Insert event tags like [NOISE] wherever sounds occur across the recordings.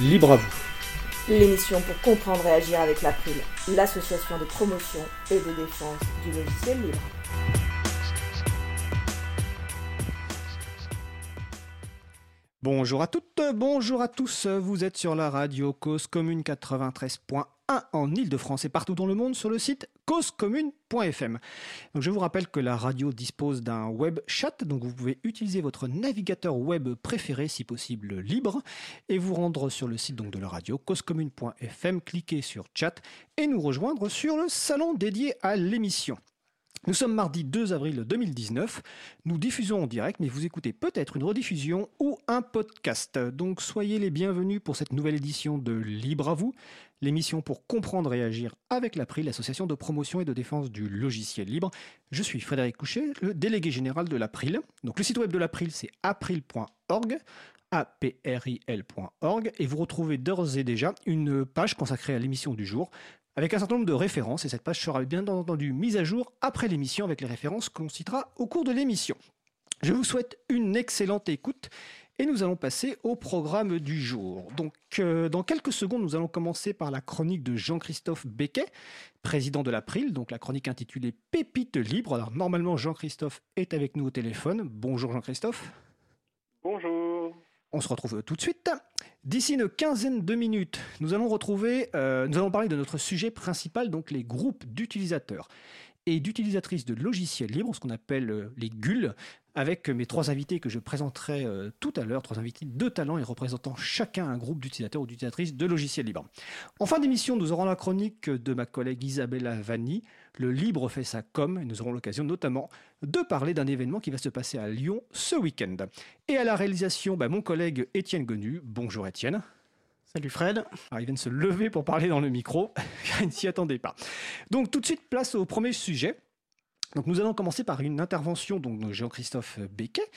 Libre à vous. L'émission pour comprendre et agir avec l'April, l'association de promotion et de défense du logiciel libre. Bonjour à toutes, bonjour à tous. Vous êtes sur la radio Cause Commune 93.1 en Ile-de-France et partout dans le monde sur le site causecommune.fm. Je vous rappelle que la radio dispose d'un web chat, donc vous pouvez utiliser votre navigateur web préféré, si possible libre, et vous rendre sur le site donc de la radio causecommune.fm, cliquer sur chat et nous rejoindre sur le salon dédié à l'émission. Nous sommes mardi 2 avril 2019. Nous diffusons en direct, mais vous écoutez peut-être une rediffusion ou un podcast. Donc soyez les bienvenus pour cette nouvelle édition de Libre à vous, l'émission pour comprendre et agir avec l'April, l'association de promotion et de défense du logiciel libre. Je suis Frédéric Couchet, le délégué général de l'April. Donc le site web de l'April, c'est april.org april.org et vous retrouvez d'ores et déjà une page consacrée à l'émission du jour avec un certain nombre de références, et cette page sera bien entendu mise à jour après l'émission avec les références qu'on citera au cours de l'émission. Je vous souhaite une excellente écoute et nous allons passer au programme du jour. Donc, euh, dans quelques secondes, nous allons commencer par la chronique de Jean-Christophe Becquet, président de l'April, donc la chronique intitulée Pépites libres. Alors, normalement, Jean-Christophe est avec nous au téléphone. Bonjour Jean-Christophe. Bonjour. On se retrouve tout de suite. D'ici une quinzaine de minutes, nous allons retrouver, euh, nous allons parler de notre sujet principal, donc les groupes d'utilisateurs et d'utilisatrices de logiciels libres, ce qu'on appelle euh, les GUL, avec mes trois invités que je présenterai euh, tout à l'heure, trois invités de talent et représentant chacun un groupe d'utilisateurs ou d'utilisatrices de logiciels libres. En fin d'émission, nous aurons la chronique de ma collègue Isabella Vanni, le libre fait sa com, et nous aurons l'occasion notamment de parler d'un événement qui va se passer à Lyon ce week-end. Et à la réalisation, bah, mon collègue Étienne Gonu. Bonjour Étienne. Salut Fred. Alors, il vient de se lever pour parler dans le micro, [LAUGHS] il ne s'y attendait pas. Donc tout de suite, place au premier sujet. Donc nous allons commencer par une intervention de Jean-Christophe Becquet.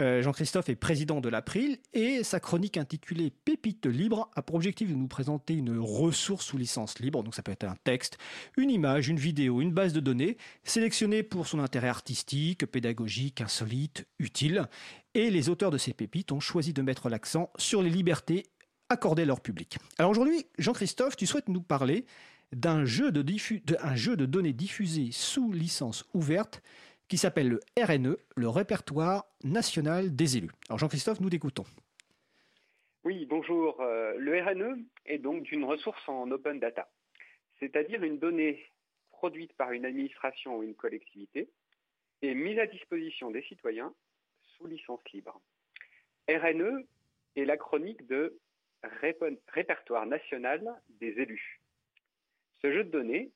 Euh, Jean-Christophe est président de l'April et sa chronique intitulée Pépites libres a pour objectif de nous présenter une ressource sous licence libre. Donc ça peut être un texte, une image, une vidéo, une base de données sélectionnée pour son intérêt artistique, pédagogique, insolite, utile. Et les auteurs de ces pépites ont choisi de mettre l'accent sur les libertés accordées à leur public. Alors aujourd'hui, Jean-Christophe, tu souhaites nous parler d'un jeu, de données diffusé sous licence ouverte qui s'appelle le RNE, le répertoire national des élus. Alors Jean-Christophe, nous t'écoutons. Oui, bonjour. Euh, le RNE est donc une ressource en open data, c'est-à-dire une donnée produite par une administration ou une collectivité et mise à disposition des citoyens sous licence libre. RNE est la chronique de Répertoire national des élus. Ce jeu de données,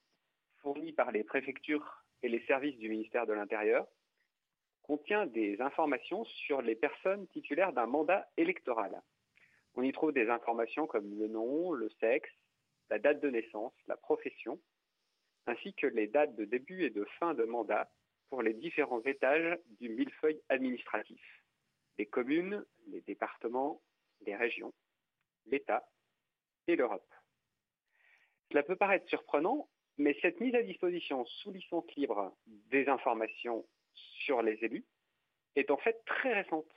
fourni par les préfectures et les services du ministère de l'Intérieur, contient des informations sur les personnes titulaires d'un mandat électoral. On y trouve des informations comme le nom, le sexe, la date de naissance, la profession, ainsi que les dates de début et de fin de mandat pour les différents étages du millefeuille administratif, les communes, les départements, les régions, l'État et l'Europe. Cela peut paraître surprenant, mais cette mise à disposition sous licence libre des informations sur les élus est en fait très récente.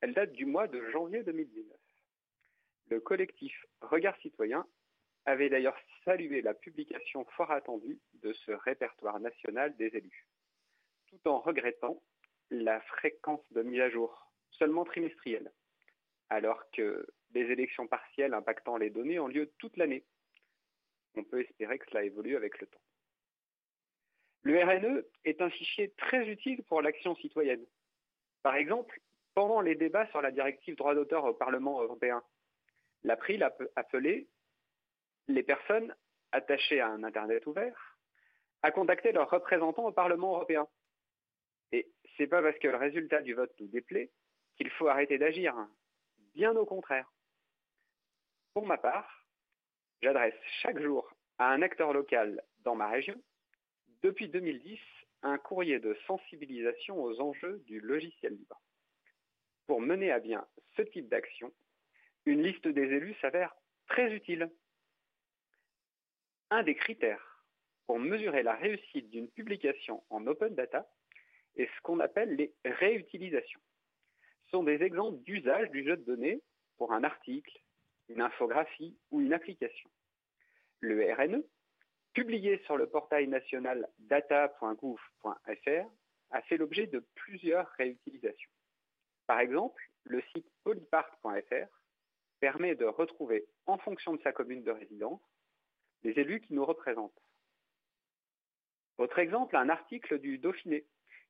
Elle date du mois de janvier 2019. Le collectif Regard Citoyen avait d'ailleurs salué la publication fort attendue de ce répertoire national des élus, tout en regrettant la fréquence de mise à jour, seulement trimestrielle, alors que les élections partielles impactant les données ont lieu toute l'année on peut espérer que cela évolue avec le temps. Le RNE est un fichier très utile pour l'action citoyenne. Par exemple, pendant les débats sur la directive droit d'auteur au Parlement européen, l'April a appelé les personnes attachées à un Internet ouvert à contacter leurs représentants au Parlement européen. Et c'est pas parce que le résultat du vote nous déplaît qu'il faut arrêter d'agir. Bien au contraire. Pour ma part, J'adresse chaque jour à un acteur local dans ma région, depuis 2010, un courrier de sensibilisation aux enjeux du logiciel libre. Pour mener à bien ce type d'action, une liste des élus s'avère très utile. Un des critères pour mesurer la réussite d'une publication en open data est ce qu'on appelle les réutilisations. Ce sont des exemples d'usage du jeu de données pour un article, une infographie ou une application. Le RNE, publié sur le portail national data.gouv.fr, a fait l'objet de plusieurs réutilisations. Par exemple, le site polypart.fr permet de retrouver, en fonction de sa commune de résidence, les élus qui nous représentent. Autre exemple, un article du Dauphiné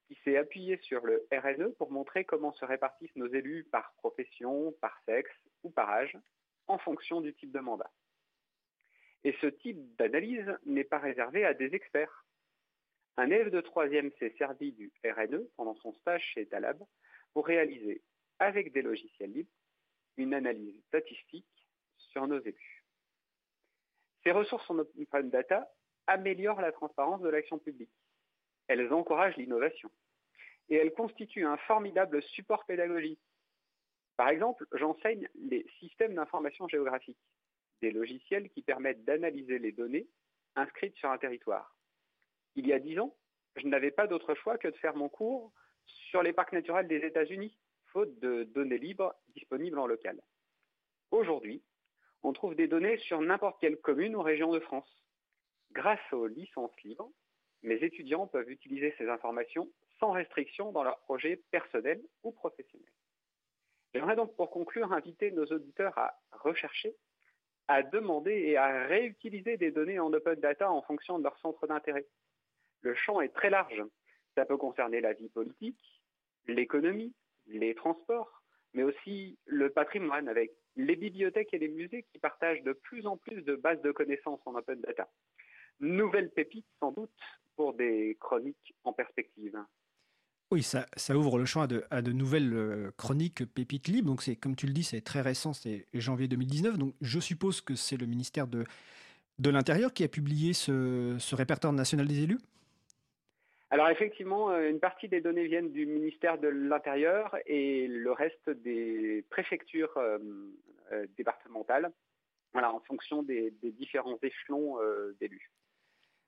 qui s'est appuyé sur le RNE pour montrer comment se répartissent nos élus par profession, par sexe ou par âge, en fonction du type de mandat. Et ce type d'analyse n'est pas réservé à des experts. Un élève de troisième s'est servi du RNE pendant son stage chez Talab pour réaliser, avec des logiciels libres, une analyse statistique sur nos élus. Ces ressources en open data améliorent la transparence de l'action publique. Elles encouragent l'innovation. Et elles constituent un formidable support pédagogique. Par exemple, j'enseigne les systèmes d'information géographique, des logiciels qui permettent d'analyser les données inscrites sur un territoire. Il y a dix ans, je n'avais pas d'autre choix que de faire mon cours sur les parcs naturels des États-Unis, faute de données libres disponibles en local. Aujourd'hui, on trouve des données sur n'importe quelle commune ou région de France. Grâce aux licences libres, mes étudiants peuvent utiliser ces informations sans restriction dans leurs projets personnels ou professionnels. J'aimerais donc pour conclure inviter nos auditeurs à rechercher, à demander et à réutiliser des données en open data en fonction de leur centre d'intérêt. Le champ est très large. Ça peut concerner la vie politique, l'économie, les transports, mais aussi le patrimoine avec les bibliothèques et les musées qui partagent de plus en plus de bases de connaissances en open data. Nouvelle pépite sans doute pour des chroniques en perspective. Oui, ça, ouvre le champ à de, nouvelles euh, chroniques pépites libres. Donc, c'est comme tu le dis, c'est très récent, c'est janvier 2019. Donc, je suppose que c'est le ministère de, l'Intérieur qui a publié ce, répertoire national des élus? Alors effectivement, euh, une partie des données viennent du ministère de l'Intérieur et le reste des préfectures euh, départementales, voilà, en fonction des, différents échelons d'élus.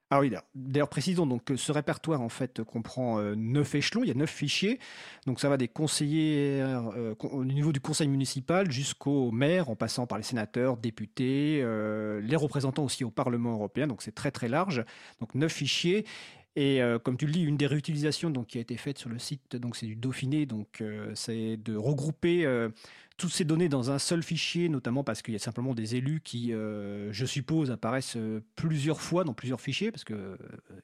Ah oui, d'ailleurs précisons donc que ce répertoire en fait comprend euh, neuf échelons, il y a neuf fichiers, donc ça va des conseillers euh, au niveau du conseil municipal jusqu'au maire, en passant par les sénateurs, députés, euh, les représentants aussi au Parlement européen, donc c'est très très large, donc neuf fichiers. Et comme tu le dis, une des réutilisations donc, qui a été faite sur le site, donc c'est du Dauphiné, donc c'est de regrouper toutes ces données dans un seul fichier, notamment parce qu'il y a simplement des élus qui, euh, je suppose, apparaissent euh, plusieurs fois dans plusieurs fichiers, parce qu'il euh,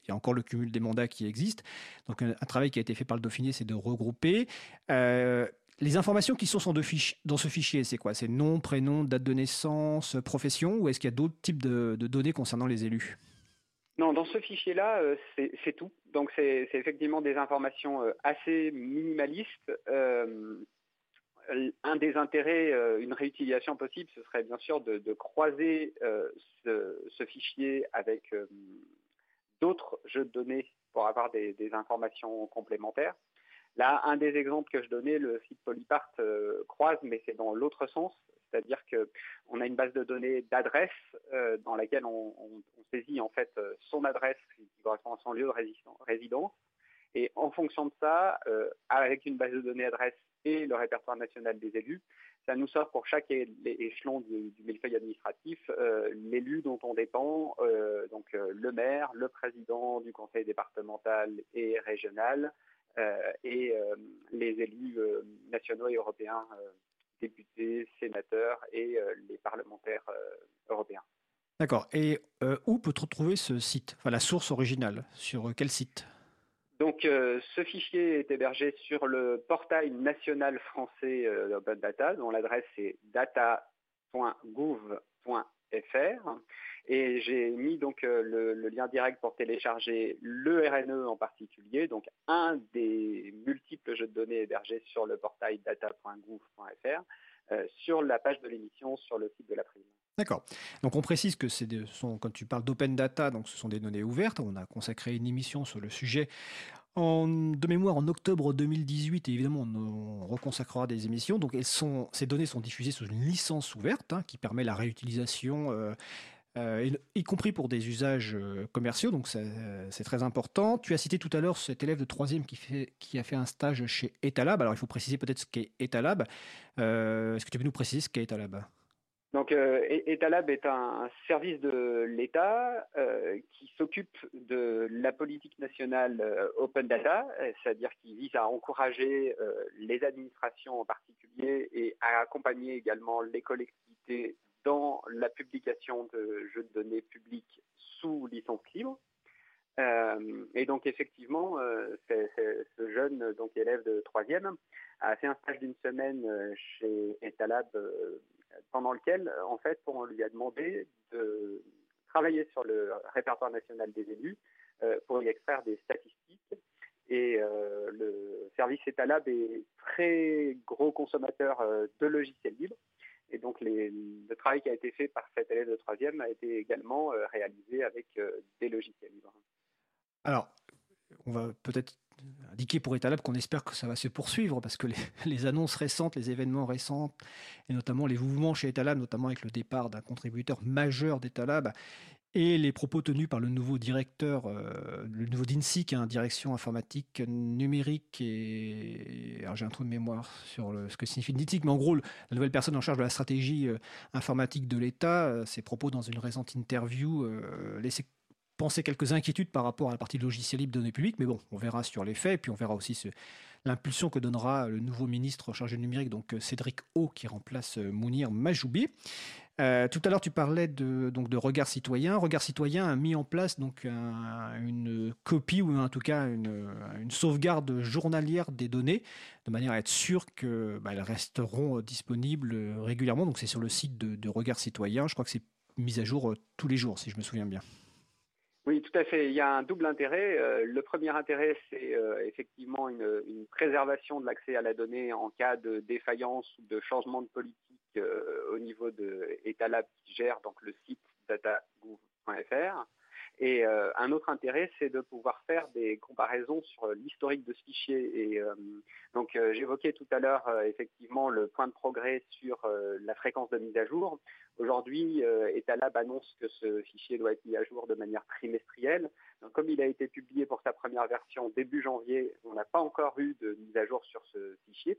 y a encore le cumul des mandats qui existe. Donc un, travail qui a été fait par le Dauphiné, c'est de regrouper. les informations qui sont dans ce fichier, c'est quoi? C'est nom, prénom, date de naissance, profession, ou est-ce qu'il y a d'autres types de, données concernant les élus? Non, dans ce fichier-là, c'est tout. Donc c'est effectivement des informations assez minimalistes un des intérêts, euh, une réutilisation possible, ce serait bien sûr de, croiser euh, ce, fichier avec euh, d'autres jeux de données pour avoir des, informations complémentaires. Là, un des exemples que je donnais, le site Polypart croise, mais c'est dans l'autre sens, c'est-à-dire qu'on a une base de données d'adresse dans laquelle on, saisit en fait son adresse qui correspond à son lieu de résidence. Et en fonction de ça, avec une base de données adresse et le répertoire national des élus. Ça nous sort pour chaque échelon du, du millefeuille administratif euh, l'élu dont on dépend, euh, donc euh, le maire, le président du conseil départemental et régional, et les élus nationaux et européens, députés, sénateurs et les parlementaires européens. D'accord. Et où peut-on trouver ce site Enfin, la source originale Sur quel site? Donc, euh, ce fichier est hébergé sur le portail national français euh, d'Open Data, dont l'adresse est data.gouv.fr. Et j'ai mis donc euh, le, lien direct pour télécharger le RNE en particulier, donc un des multiples jeux de données hébergés sur le portail data.gouv.fr, sur la page de l'émission sur le site de la Prime. D'accord. Donc on précise que c'est quand tu parles d'open data, donc ce sont des données ouvertes. On a consacré une émission sur le sujet de mémoire en octobre 2018 et évidemment on, reconsacrera des émissions. Donc ces données sont diffusées sous une licence ouverte hein, qui permet la réutilisation. Euh, euh, y compris pour des usages euh, commerciaux, donc c'est très important. Tu as cité tout à l'heure cet élève de troisième qui, a fait un stage chez Etalab. Alors il faut préciser peut-être ce qu'est Etalab. Est-ce que tu peux nous préciser ce qu'est Etalab? Donc, euh, Etalab est un service de l'État euh, qui s'occupe de la politique nationale euh, open data, c'est-à-dire qui vise à encourager les administrations en particulier et à accompagner également les collectivités dans la publication de jeux de données publics sous licence libre. et donc effectivement, ce jeune donc élève de troisième a fait un stage d'une semaine chez Etalab pendant lequel, en fait, on lui a demandé de travailler sur le répertoire national des élus euh, pour y extraire des statistiques. Et euh, le service Etalab est très gros consommateur euh, de logiciels libres. Et donc, le travail qui a été fait par cet élève de troisième a été également réalisé avec des logiciels libres. Alors, on va peut-être indiqué pour Etalab qu'on espère que ça va se poursuivre parce que [LAUGHS] les, annonces récentes, les événements récents, et notamment les mouvements chez Etalab, notamment avec le départ d'un contributeur majeur d'Etalab, et les propos tenus par le nouveau directeur, euh, le nouveau DINSI, qui est un direction informatique numérique, et alors j'ai un trou de mémoire sur ce que signifie DINSI, mais en gros, la nouvelle personne en charge de la stratégie euh, informatique de l'État, euh, ses propos dans une récente interview laissaient penser quelques inquiétudes par rapport à la partie logiciel libre données publiques, mais bon, on verra sur les faits, puis on verra aussi l'impulsion que donnera le nouveau ministre chargé du numérique, donc Cédric O, qui remplace Mounir Majoubi. Euh, tout à l'heure, tu parlais de, donc, de Regard Citoyen. Regard Citoyen a mis en place donc, une copie, ou en tout cas une, sauvegarde journalière des données, de manière à être sûr qu'elles bah, resteront disponibles régulièrement. Donc c'est sur le site de, Regard Citoyen. Je crois que c'est mis à jour tous les jours, si je me souviens bien. Oui, tout à fait. Il y a un double intérêt. Euh, le premier intérêt, c'est euh, effectivement une, préservation de l'accès à la donnée en cas de défaillance ou de changement de politique euh, au niveau de Etalab qui gère donc le site datagouv.fr. Et un autre intérêt, c'est de pouvoir faire des comparaisons sur l'historique de ce fichier. Et donc, j'évoquais tout à l'heure effectivement le point de progrès sur la fréquence de mise à jour. Aujourd'hui, euh, Etalab annonce que ce fichier doit être mis à jour de manière trimestrielle. comme il a été publié pour sa première version début janvier, on n'a pas encore eu de mise à jour sur ce fichier.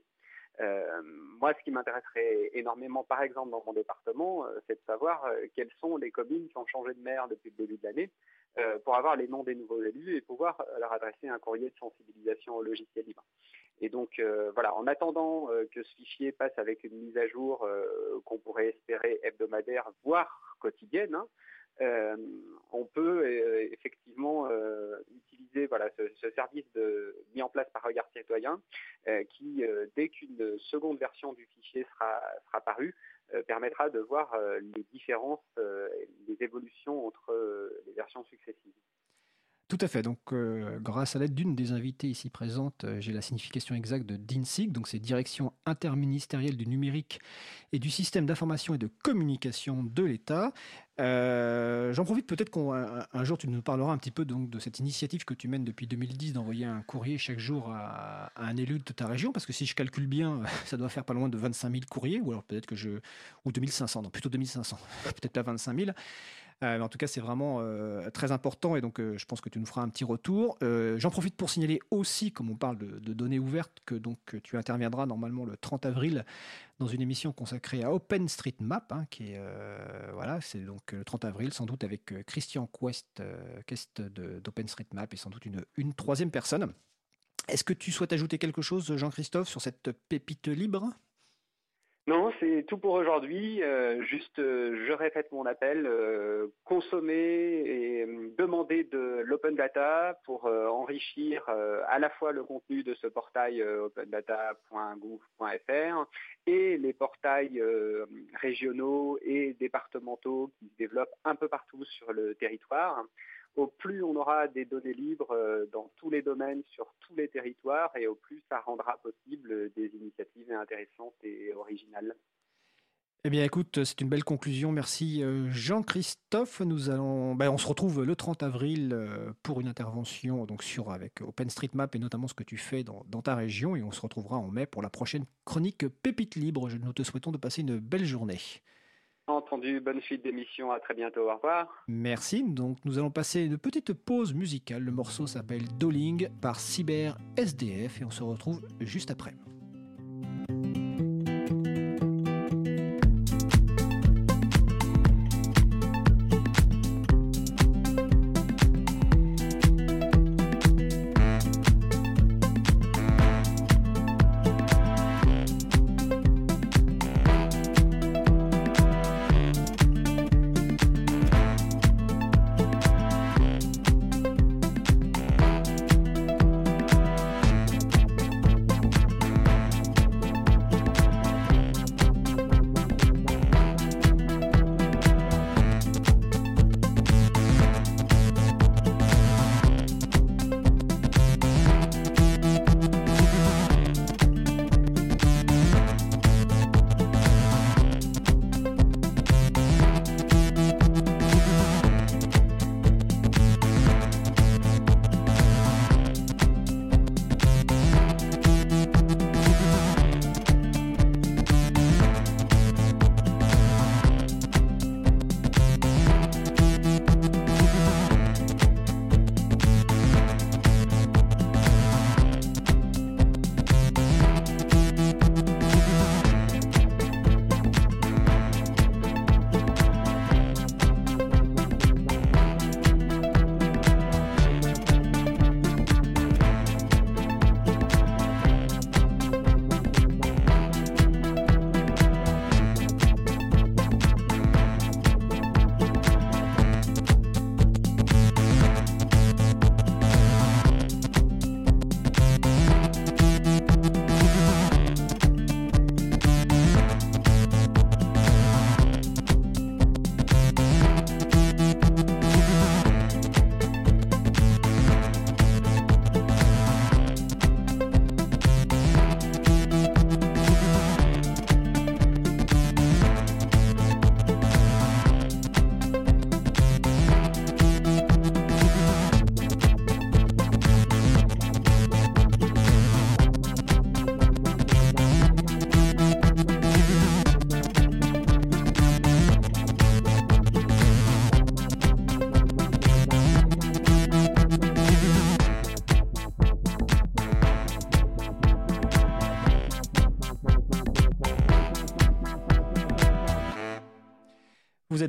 Euh, moi, ce qui m'intéresserait énormément, par exemple, dans mon département, euh, c'est de savoir quelles sont les communes qui ont changé de maire depuis le début de l'année pour avoir les noms des nouveaux élus et pouvoir leur adresser un courrier de sensibilisation au logiciel libre. Et donc euh, voilà, en attendant euh, que ce fichier passe avec une mise à jour euh, qu'on pourrait espérer hebdomadaire, voire quotidienne, hein, on peut effectivement utiliser voilà, ce, service mis en place par Regard Citoyen qui, dès qu'une seconde version du fichier sera, sera parue, permettra de voir les différences, les évolutions entre les versions successives. Tout à fait. Donc, euh, grâce à l'aide d'une des invitées ici présentes, euh, j'ai la signification exacte de DINSIG, donc c'est Direction interministérielle du numérique et du système d'information et de communication de l'État. Euh, j'en profite peut-être qu'un jour tu nous parleras un petit peu donc, de cette initiative que tu mènes depuis 2010 d'envoyer un courrier chaque jour à, un élu de ta région, parce que si je calcule bien, [LAUGHS] ça doit faire pas loin de 25 000 courriers, ou alors peut-être que je. ou 2500, non, plutôt 2500, [LAUGHS] peut-être pas 25 000. Euh, en tout cas, c'est vraiment euh, très important et donc euh, je pense que tu nous feras un petit retour. J'en profite pour signaler aussi, comme on parle de, données ouvertes, que donc tu interviendras normalement le 30 avril dans une émission consacrée à OpenStreetMap, hein, qui est voilà, c'est donc le 30 avril, sans doute avec Christian Quest, d'OpenStreetMap et sans doute une troisième personne. Est-ce que tu souhaites ajouter quelque chose, Jean-Christophe, sur cette pépite libre? Non, c'est tout pour aujourd'hui. Euh, juste, euh, je répète mon appel, euh, consommer et demander de l'open data pour enrichir à la fois le contenu de ce portail opendata.gouv.fr et les portails régionaux et départementaux qui se développent un peu partout sur le territoire au plus on aura des données libres euh, dans tous les domaines, sur tous les territoires, et au plus ça rendra possible des initiatives intéressantes et originales. Eh bien, écoute, c'est une belle conclusion. Merci euh, Jean-Christophe. Nous allons, ben, on se retrouve le 30 avril euh, pour une intervention donc sur avec OpenStreetMap et notamment ce que tu fais dans, dans, ta région. Et on se retrouvera en mai pour la prochaine chronique Pépite Libre. Nous te souhaitons de passer une belle journée. Entendu, bonne suite d'émission, à très bientôt, au revoir. Merci, donc nous allons passer une petite pause musicale. Le morceau s'appelle Dolling par Cyber SDF et on se retrouve juste après.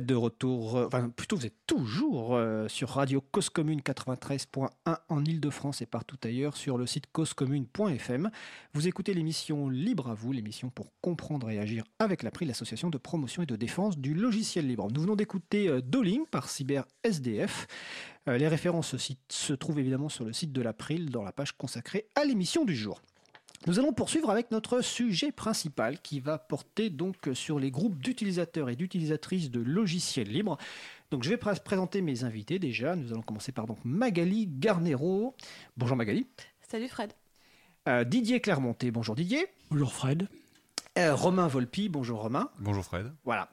De retour, euh, enfin plutôt vous êtes toujours euh, sur Radio Cause Commune 93.1 en Ile-de-France et partout ailleurs sur le site causecommune.fm. Vous écoutez l'émission Libre à vous, l'émission pour comprendre et agir avec l'April, l'association de promotion et de défense du logiciel libre. Nous venons d'écouter euh, Doling par Cyber SDF. les références se trouvent évidemment sur le site de l'April dans la page consacrée à l'émission du jour. Nous allons poursuivre avec notre sujet principal qui va porter donc sur les groupes d'utilisateurs et d'utilisatrices de logiciels libres. Donc je vais présenter mes invités déjà. Nous allons commencer par donc Magali Garnero. Bonjour Magali. Salut Fred. Euh, Didier Clermonté. Bonjour Didier. Bonjour Fred. Euh, Romain Volpi. Bonjour Romain. Bonjour Fred. Voilà.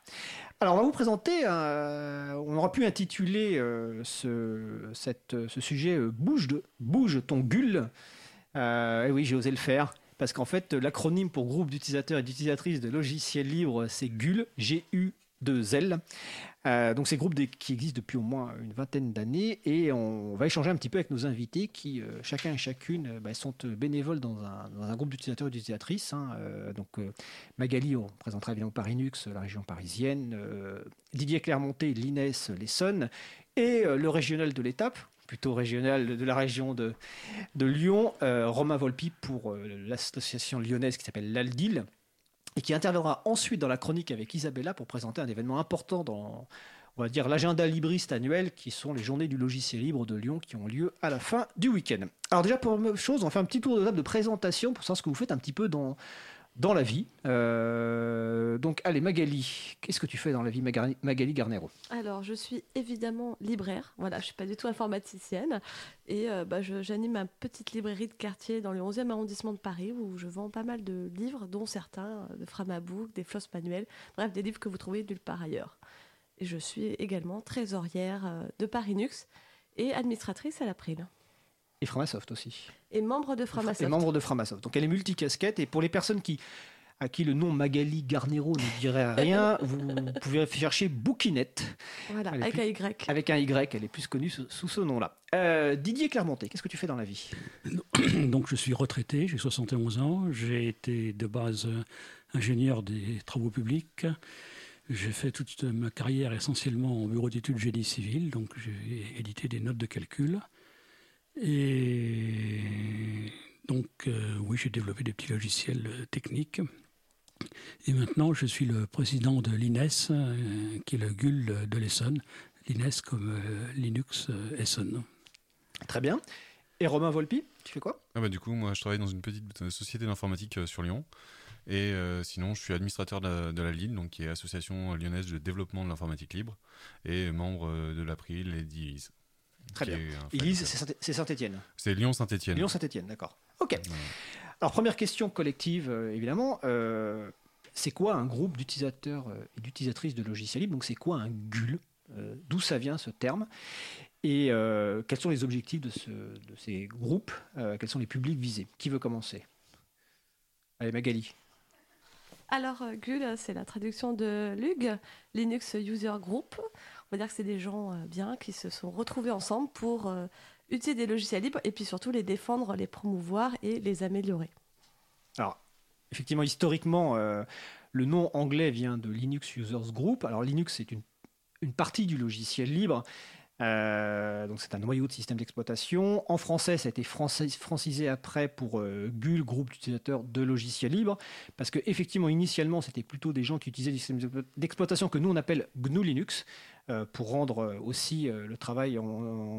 Alors on va vous présenter, on aura pu intituler euh, ce, ce, sujet Bouge, de, Bouge ton gueule. Euh, oui, j'ai osé le faire. Parce qu'en fait, l'acronyme pour groupe d'utilisateurs et d'utilisatrices de logiciels libres, c'est GUL, G-U-2-L. Euh, donc, c'est groupe qui existe depuis au moins une vingtaine d'années et on va échanger un petit peu avec nos invités qui, euh, chacun et chacune, bah, sont bénévoles dans un, groupe d'utilisateurs et d'utilisatrices. Hein. donc, Magali, on présentera évidemment Parinux, la région parisienne, Didier Clermonté, l'INES, l'Essonne et le régional de l'étape, plutôt régional de la région de, Lyon, euh, Romain Volpi pour euh, l'association lyonnaise qui s'appelle l'Aldil, et qui interviendra ensuite dans la chronique avec Isabella pour présenter un événement important dans, on va dire, l'agenda libriste annuel, qui sont les journées du logiciel libre de Lyon qui ont lieu à la fin du week-end. Alors déjà, pour chose, on fait un petit tour de table de présentation pour savoir ce que vous faites un petit peu dans, dans la vie. Euh, donc, allez, Magali, qu'est-ce que tu fais dans la vie, Magali Garnero? Alors, je suis évidemment libraire. Voilà, je suis pas du tout informaticienne. Et euh, bah, j'anime une petite librairie de quartier dans le 11e arrondissement de Paris où je vends pas mal de livres, dont certains de Framabook, des flosses manuels, bref, des livres que vous trouvez nulle part ailleurs. Et je suis également trésorière euh, de Parinux et administratrice à l'April. Et Framasoft aussi. Et membre de Framasoft. Et membre de Framasoft. Donc elle est multicasquette. Et pour les personnes qui, à qui le nom Magali Garnero ne dirait rien, [LAUGHS] vous pouvez chercher Bouquinette. Voilà, avec un Y. Avec un Y, elle est plus connue sous, ce nom-là. Euh, Didier Clermonté, qu'est-ce que tu fais dans la vie? [COUGHS] Donc je suis retraité, j'ai 71 ans. J'ai été de base ingénieur des travaux publics. J'ai fait toute ma carrière essentiellement en bureau d'études génie civil, donc j'ai édité des notes de calcul. Et donc, euh, oui, j'ai développé des petits logiciels euh, techniques. Et maintenant, je suis le président de l'INES, euh, qui est le GUL de l'Essonne. L'INES comme Linux Essonne. Très bien. Et Romain Volpi, tu fais quoi? Ah bah, Du coup, moi, je travaille dans une petite société d'informatique sur Lyon. Et sinon, je suis administrateur de la, LIL, donc qui est Association lyonnaise de développement de l'informatique libre, et membre de l'April et d'ILIS. Très bien. Élise, c'est Saint-Étienne. C'est Lyon-Saint-Étienne. Lyon-Saint-Étienne, d'accord. Ok. Alors, première question collective, euh, évidemment. Euh, c'est quoi un groupe d'utilisateurs euh, et d'utilisatrices de logiciels libres? Donc, c'est quoi un GUL D'où ça vient ce terme? Et quels sont les objectifs de, ce, de ces groupes Quels sont les publics visés? Qui veut commencer? Allez, Magali. Alors, GUL, c'est la traduction de LUG, Linux User Group va dire que c'est des gens euh, bien qui se sont retrouvés ensemble pour euh, utiliser des logiciels libres et puis surtout les défendre, les promouvoir et les améliorer. Alors, effectivement, historiquement, euh, le nom anglais vient de Linux Users Group. Alors, Linux, c'est une, partie du logiciel libre. donc c'est un noyau de système d'exploitation. En français, ça a été francisé après pour GUL, groupe d'utilisateurs de logiciels libres, parce que effectivement, initialement, c'était plutôt des gens qui utilisaient des systèmes d'exploitation que nous on appelle GNU Linux. Euh, pour rendre euh, aussi euh, le travail,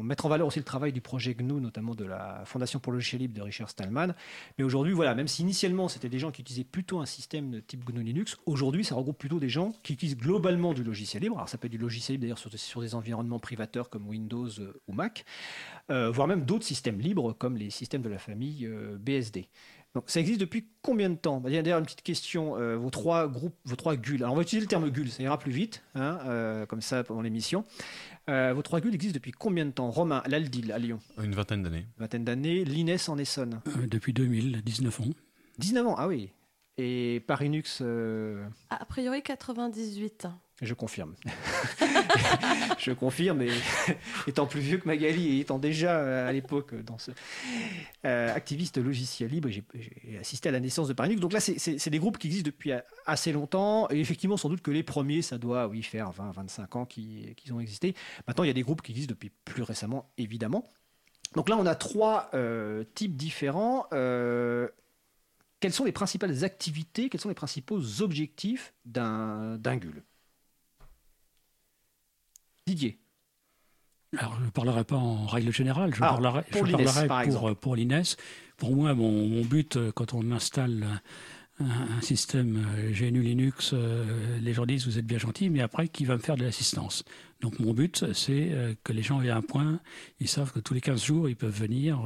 mettre en valeur aussi le travail du projet GNU, notamment de la Fondation pour le logiciel libre de Richard Stallman. Mais aujourd'hui, voilà, même si initialement c'était des gens qui utilisaient plutôt un système de type GNU Linux, aujourd'hui ça regroupe plutôt des gens qui utilisent globalement du logiciel libre. Alors ça peut être du logiciel libre d'ailleurs sur, des environnements privateurs comme Windows ou Mac, voire même d'autres systèmes libres comme les systèmes de la famille BSD. Donc, ça existe depuis combien de temps? Bah, D'ailleurs, une petite question. Euh, vos trois groupes, vos trois GUL. Alors, on va utiliser le terme GUL, ça ira plus vite, hein, euh, comme ça pendant l'émission. Euh, vos trois GUL existent depuis combien de temps? Romain, l'Aldil à Lyon Une vingtaine d'années. Une vingtaine d'années. L'INES en Essonne Depuis 2000, 19 ans. 19 ans, ah oui. Et Parinux A priori 98. Je confirme. [LAUGHS] je confirme, et [LAUGHS] étant plus vieux que Magali et étant déjà euh, à l'époque dans ce euh, activiste logiciel libre, j'ai assisté à la naissance de Parinux. Donc là, c'est des groupes qui existent depuis assez longtemps, et effectivement, sans doute que les premiers, ça doit, oui, faire 20, 25 ans qu'ils ont existé. Maintenant, il y a des groupes qui existent depuis plus récemment, évidemment. Donc là, on a trois euh, types différents. quelles sont les principales activités, quels sont les principaux objectifs d'un GUL Didier alors, je ne parlerai pas en règle générale, je ah, parlerai pour, pour, pour l'INES. Pour moi, mon, but, euh, quand on installe un, système euh, GNU Linux, euh, les gens disent vous êtes bien gentil, mais après, qui va me faire de l'assistance? Donc, mon but, c'est que les gens aient un point, ils savent que tous les 15 jours, ils peuvent venir.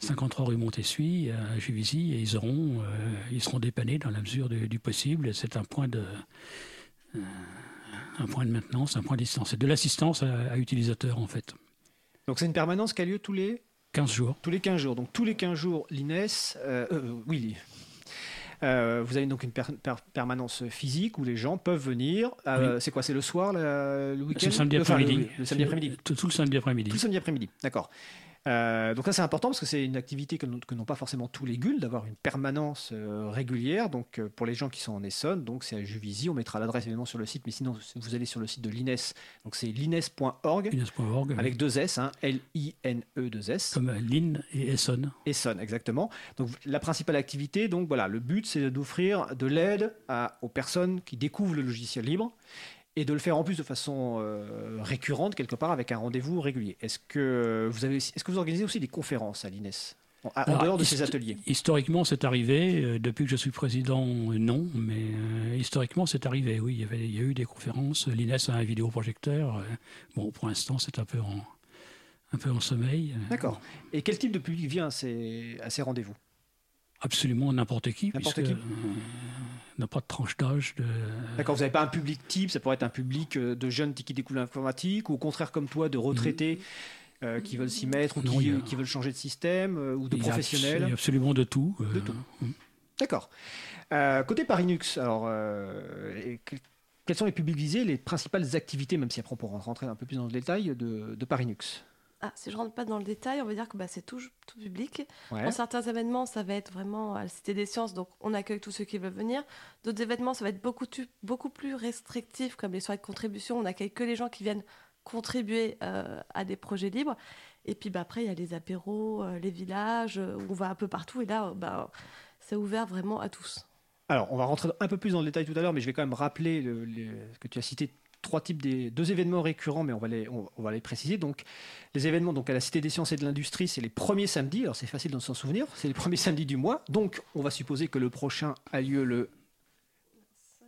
53 rue Montessuie, à Juvisy, et ils, auront, ils seront dépannés dans la mesure du, possible. C'est un point de un point de maintenance, un point de distance. C'est de l'assistance à, utilisateur, en fait. Donc c'est une permanence qui a lieu tous les 15 jours. Tous les 15 jours. Donc tous les 15 jours, l'INES, euh, euh, oui, euh, vous avez donc une permanence physique où les gens peuvent venir. C'est quoi C'est le soir, le week-end? Le samedi après-midi. le, samedi après-midi. Tout, tout, le samedi après-midi. Tout le samedi après-midi, d'accord. Euh, donc ça c'est important parce que c'est une activité que, n'ont pas forcément tous les GUL, d'avoir une permanence euh, régulière. Donc euh, pour les gens qui sont en Essonne, donc c'est à Juvisy, on mettra l'adresse évidemment sur le site, mais sinon vous allez sur le site de l'INES, donc c'est lines.org, avec deux S, hein, L-I-N-E 2 S. Comme Line et Essonne. Essonne, exactement. Donc la principale activité, donc voilà, le but c'est d'offrir de l'aide aux personnes qui découvrent le logiciel libre et de le faire en plus de façon euh, récurrente quelque part avec un rendez-vous régulier. Est-ce que vous avez, est-ce que vous organisez aussi des conférences à l'INES en, dehors de ces ateliers? Historiquement, c'est arrivé. Euh, depuis que je suis président, non, mais euh, historiquement, c'est arrivé. Oui, il y, avait, il y a eu des conférences. L'INES a un vidéoprojecteur. bon, pour l'instant, c'est un peu en, un peu en sommeil. D'accord. Et quel type de public vient à ces, à ces rendez-vous? Absolument n'importe qui. N'importe qui. n'a pas de tranche d'âge. De... D'accord, vous n'avez pas un public type, ça pourrait être un public euh, de jeunes qui découvrent l'informatique, ou au contraire comme toi, de retraités euh, qui veulent s'y mettre, ou qui, veulent changer de système, euh, ou de professionnels. Il y a absolument de tout. De tout. Mm. D'accord. côté Parinux, alors, quels sont les publics visés, les principales activités, même si après on pourra rentrer un peu plus dans le détail, de, de Parinux? Ah, si je rentre pas dans le détail, on va dire que bah, c'est tout, tout, public. Dans certains événements, ça va être vraiment à la Cité des Sciences, donc on accueille tous ceux qui veulent venir. D'autres événements, ça va être beaucoup, beaucoup plus restrictif, comme les soirées de contribution. On accueille que les gens qui viennent contribuer euh, à des projets libres. Et puis bah, après, il y a les apéros, euh, les villages, euh, où on va un peu partout. Et là, bah, c'est ouvert vraiment à tous. Alors, on va rentrer un peu plus dans le détail tout à l'heure, mais je vais quand même rappeler ce que tu as cité trois types des deux événements récurrents, mais on va les, on, va les préciser. Donc, les événements donc à la Cité des Sciences et de l'Industrie, c'est les premiers samedis. Alors, c'est facile de s'en souvenir. C'est les premiers [LAUGHS] samedis du mois. Donc, on va supposer que le prochain a lieu le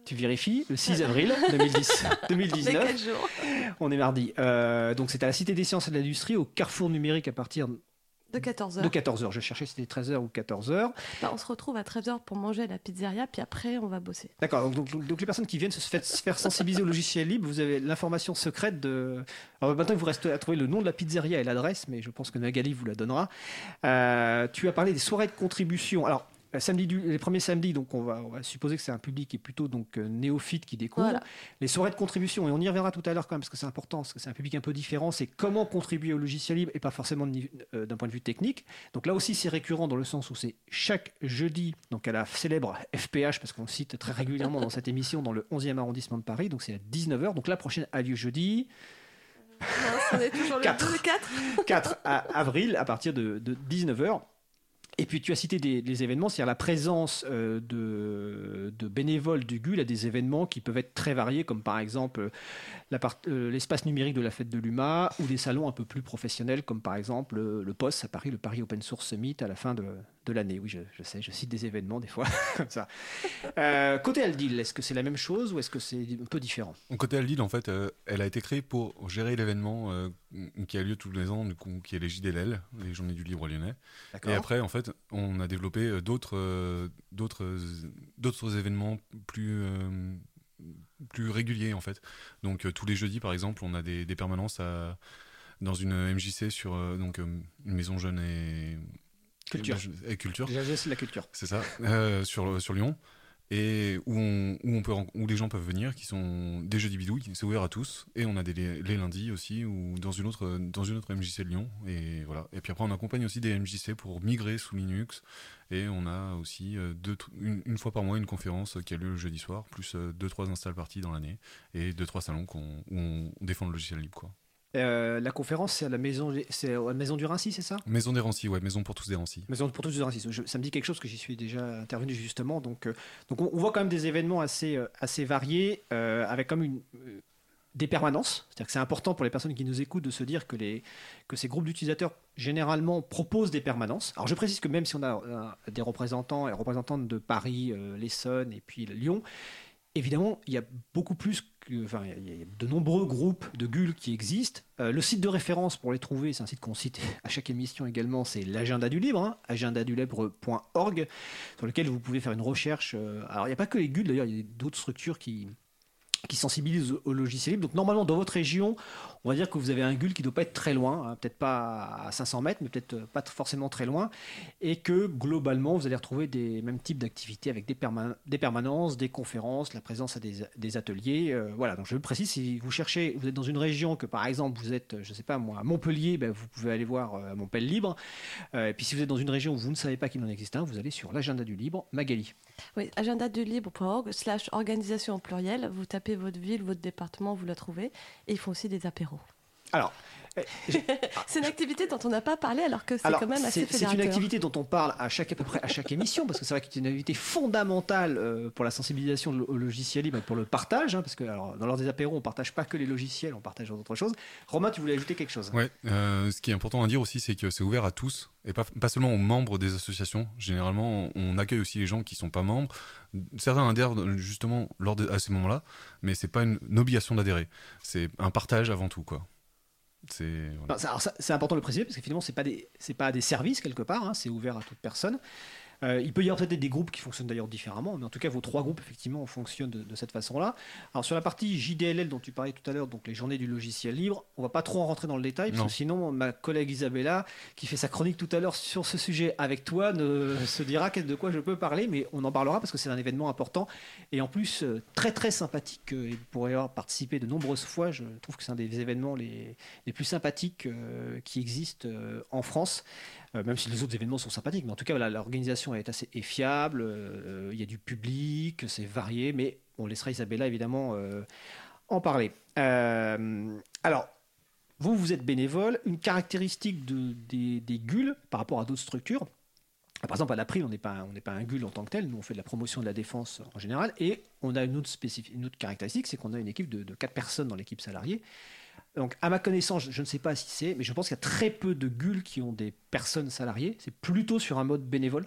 tu vérifies, le 6 avril [LAUGHS] 2010, 2019. On est mardi. Euh, donc c'est à la Cité des Sciences et de l'Industrie, au Carrefour numérique à partir de 14h. De 14h. Je cherchais si c'était 13h ou 14h. Bah, on se retrouve à 13h pour manger à la pizzeria, puis après, on va bosser. D'accord. Donc, donc, les personnes qui viennent se faire sensibiliser au logiciel libre, vous avez l'information secrète de. Alors maintenant, il vous reste à trouver le nom de la pizzeria et l'adresse, mais je pense que Nagali vous la donnera. Euh, tu as parlé des soirées de contribution. Alors, samedi les premiers samedis, donc on va, supposer que c'est un public qui est plutôt donc euh, néophyte qui découvre. Les soirées de contribution, et on y reviendra tout à l'heure quand même parce que c'est important, parce que c'est un public un peu différent, c'est comment contribuer au logiciel libre et pas forcément euh, d'un point de vue technique. Donc là aussi c'est récurrent dans le sens où c'est chaque jeudi, donc à la célèbre FPH, parce qu'on cite très régulièrement dans cette émission dans le 11e arrondissement de Paris, donc c'est à 19h. Donc la prochaine a lieu jeudi. on est toujours le 4, 4. 4 avril à partir de, de 19h. Et puis tu as cité des, événements, c'est-à-dire la présence euh, de, bénévoles du GUL à des événements qui peuvent être très variés, comme par exemple euh, l'espace numérique de la fête de l'UMA, ou des salons un peu plus professionnels, comme par exemple euh, le POS à Paris, le Paris Open Source Summit à la fin de, l'année. Oui, je, sais, je cite des événements des fois [LAUGHS] comme ça. côté Aldil, est-ce que c'est la même chose ou est-ce que c'est un peu différent? Côté Aldil, en fait, elle a été créée pour gérer l'événement qui a lieu tous les ans, du coup, qui est les JDLL, les Journées du Libre Lyonnais. Et après, en fait, on a développé euh, d'autres, euh, d'autres, d'autres événements plus, euh, plus réguliers, en fait. Donc, tous les jeudis, par exemple, on a des, des permanences à, dans une MJC sur donc, une maison jeune et culture. Et culture. c'est la culture. C'est ça, sur, sur Lyon. et où, on, où, on peut, où les gens peuvent venir, qui sont des jeudis bidouilles, c'est ouvert à tous, et on a des, les, lundis aussi, ou dans une autre, dans une autre MJC Lyon, et voilà. Et puis après, on accompagne aussi des MJC pour migrer sous Linux, et on a aussi euh, deux, une, fois par mois une conférence qui a lieu le jeudi soir, plus euh, deux trois install parties dans l'année, et deux trois salons où on défend le logiciel libre, quoi. Euh, la conférence, c'est à la maison, c'est à la maison du Rancy, c'est ça? Maison des Rancy, ouais, Maison pour tous des Rancy. Maison pour tous des Rancy. ça me dit quelque chose que j'y suis déjà intervenu justement. Donc, euh, donc on, voit quand même des événements assez, euh, assez variés, avec comme une des permanences. C'est-à-dire que c'est important pour les personnes qui nous écoutent de se dire que, les, que ces groupes d'utilisateurs généralement proposent des permanences. Alors je précise que même si on a des représentants et représentantes de Paris, l'Essonne et puis Lyon, évidemment, il y a beaucoup plus enfin, il y a de nombreux groupes de GUL qui existent. Euh, le site de référence pour les trouver, c'est un site qu'on cite [LAUGHS] à chaque émission également, c'est l'agenda du libre, hein, agendadulibre.org, sur lequel vous pouvez faire une recherche. Euh, alors, il n'y a pas que les GUL, d'ailleurs, il y a d'autres structures qui, qui sensibilisent au logiciel libre. Donc normalement, dans votre région, on va dire que vous avez un GUL qui ne doit pas être très loin, hein, peut-être pas à 500 mètres, mais peut-être pas forcément très loin, et que globalement, vous allez retrouver des mêmes types d'activités avec des, permanences, des conférences, la présence à des, ateliers. Euh, voilà, donc je précise, si vous cherchez, vous êtes dans une région que par exemple vous êtes, je ne sais pas moi, à Montpellier, ben, vous pouvez aller voir euh, Montpellier Libre. Euh, et puis si vous êtes dans une région où vous ne savez pas qu'il en existe un, vous allez sur l'agenda du libre, Magali. Oui, agendadulibre.org slash organisation en pluriel, vous tapez votre ville, votre département, vous la trouvez. Et ils font aussi des apéros. Alors, euh, [LAUGHS] c'est une activité dont on n'a pas parlé alors que c'est quand même assez C'est une activité dont on parle à chaque à peu près à chaque émission parce que c'est vrai que c'est une activité fondamentale euh, pour la sensibilisation au logiciel libre et pour le partage hein, parce que alors, dans l'ordre des apéros on partage pas que les logiciels on partage d'autres choses. Romain tu voulais ajouter quelque chose? Ouais, euh, ce qui est important à dire aussi c'est que c'est ouvert à tous et pas, pas seulement aux membres des associations. Généralement on accueille aussi les gens qui sont pas membres. Certains adhèrent justement lors de, à ces moments-là, mais c'est pas une, une obligation d'adhérer. C'est un partage avant tout quoi. C'est important de le préciser parce que finalement, ce n'est pas, des, pas des services quelque part, hein, c'est ouvert à toute personne. Euh, il peut y avoir peut-être des groupes qui fonctionnent d'ailleurs différemment, mais en tout cas, vos trois groupes, effectivement, fonctionnent de, cette façon-là. Alors, sur la partie JDLL dont tu parlais tout à l'heure, donc les journées du logiciel libre, on va pas trop en rentrer dans le détail, parce que sinon, ma collègue Isabella, qui fait sa chronique tout à l'heure sur ce sujet avec toi, ne [LAUGHS] se dira de quoi je peux parler, mais on en parlera parce que c'est un événement important et en plus euh, très très sympathique. Euh, il pourrait y avoir participé de nombreuses fois. Je trouve que c'est un des événements les, les plus sympathiques qui existent en France. Même si les autres événements sont sympathiques. Mais en tout cas, l'organisation est assez fiable, euh, il y a du public, c'est varié, mais on laissera Isabella évidemment euh, en parler. alors, vous, vous êtes bénévole. Une caractéristique de, des, des GUL par rapport à d'autres structures, par exemple, à l'April, on n'est pas, pas un GUL en tant que tel. Nous, on fait de la promotion de la défense en général. Et on a une autre, une autre caractéristique, c'est qu'on a une équipe de, de 4 personnes dans l'équipe salariée. Donc, à ma connaissance, je ne sais pas si c'est, mais je pense qu'il y a très peu de GUL qui ont des personnes salariées. C'est plutôt sur un mode bénévole.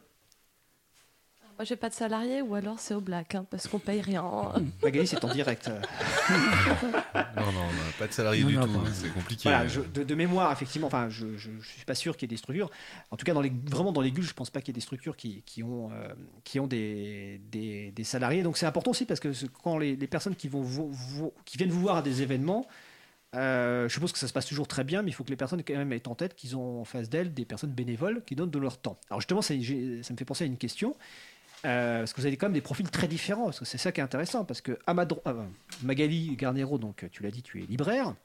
Moi, j'ai pas de salariés ou alors c'est au black, hein, parce qu'on paye rien. [LAUGHS] Magali, c'est en direct. non, non, pas de salariés du tout, c'est compliqué. de, mémoire, effectivement, enfin, je, ne suis pas sûr qu'il y ait des structures. En tout cas, dans les, vraiment dans les GUL, je pense pas qu'il y ait des structures qui, ont, euh, qui ont des, des, salariés. Donc, c'est important aussi parce que quand les, personnes qui, vont qui viennent vous voir à des événements, euh, je suppose que ça se passe toujours très bien, mais il faut que les personnes quand même aient en tête qu'ils ont en face d'elles des personnes bénévoles qui donnent de leur temps. Alors justement, ça, me fait penser à une question, euh, parce que vous avez quand même des profils très différents, parce que c'est ça qui est intéressant, parce que euh, Magali Garnero, donc tu l'as dit, tu es libraire.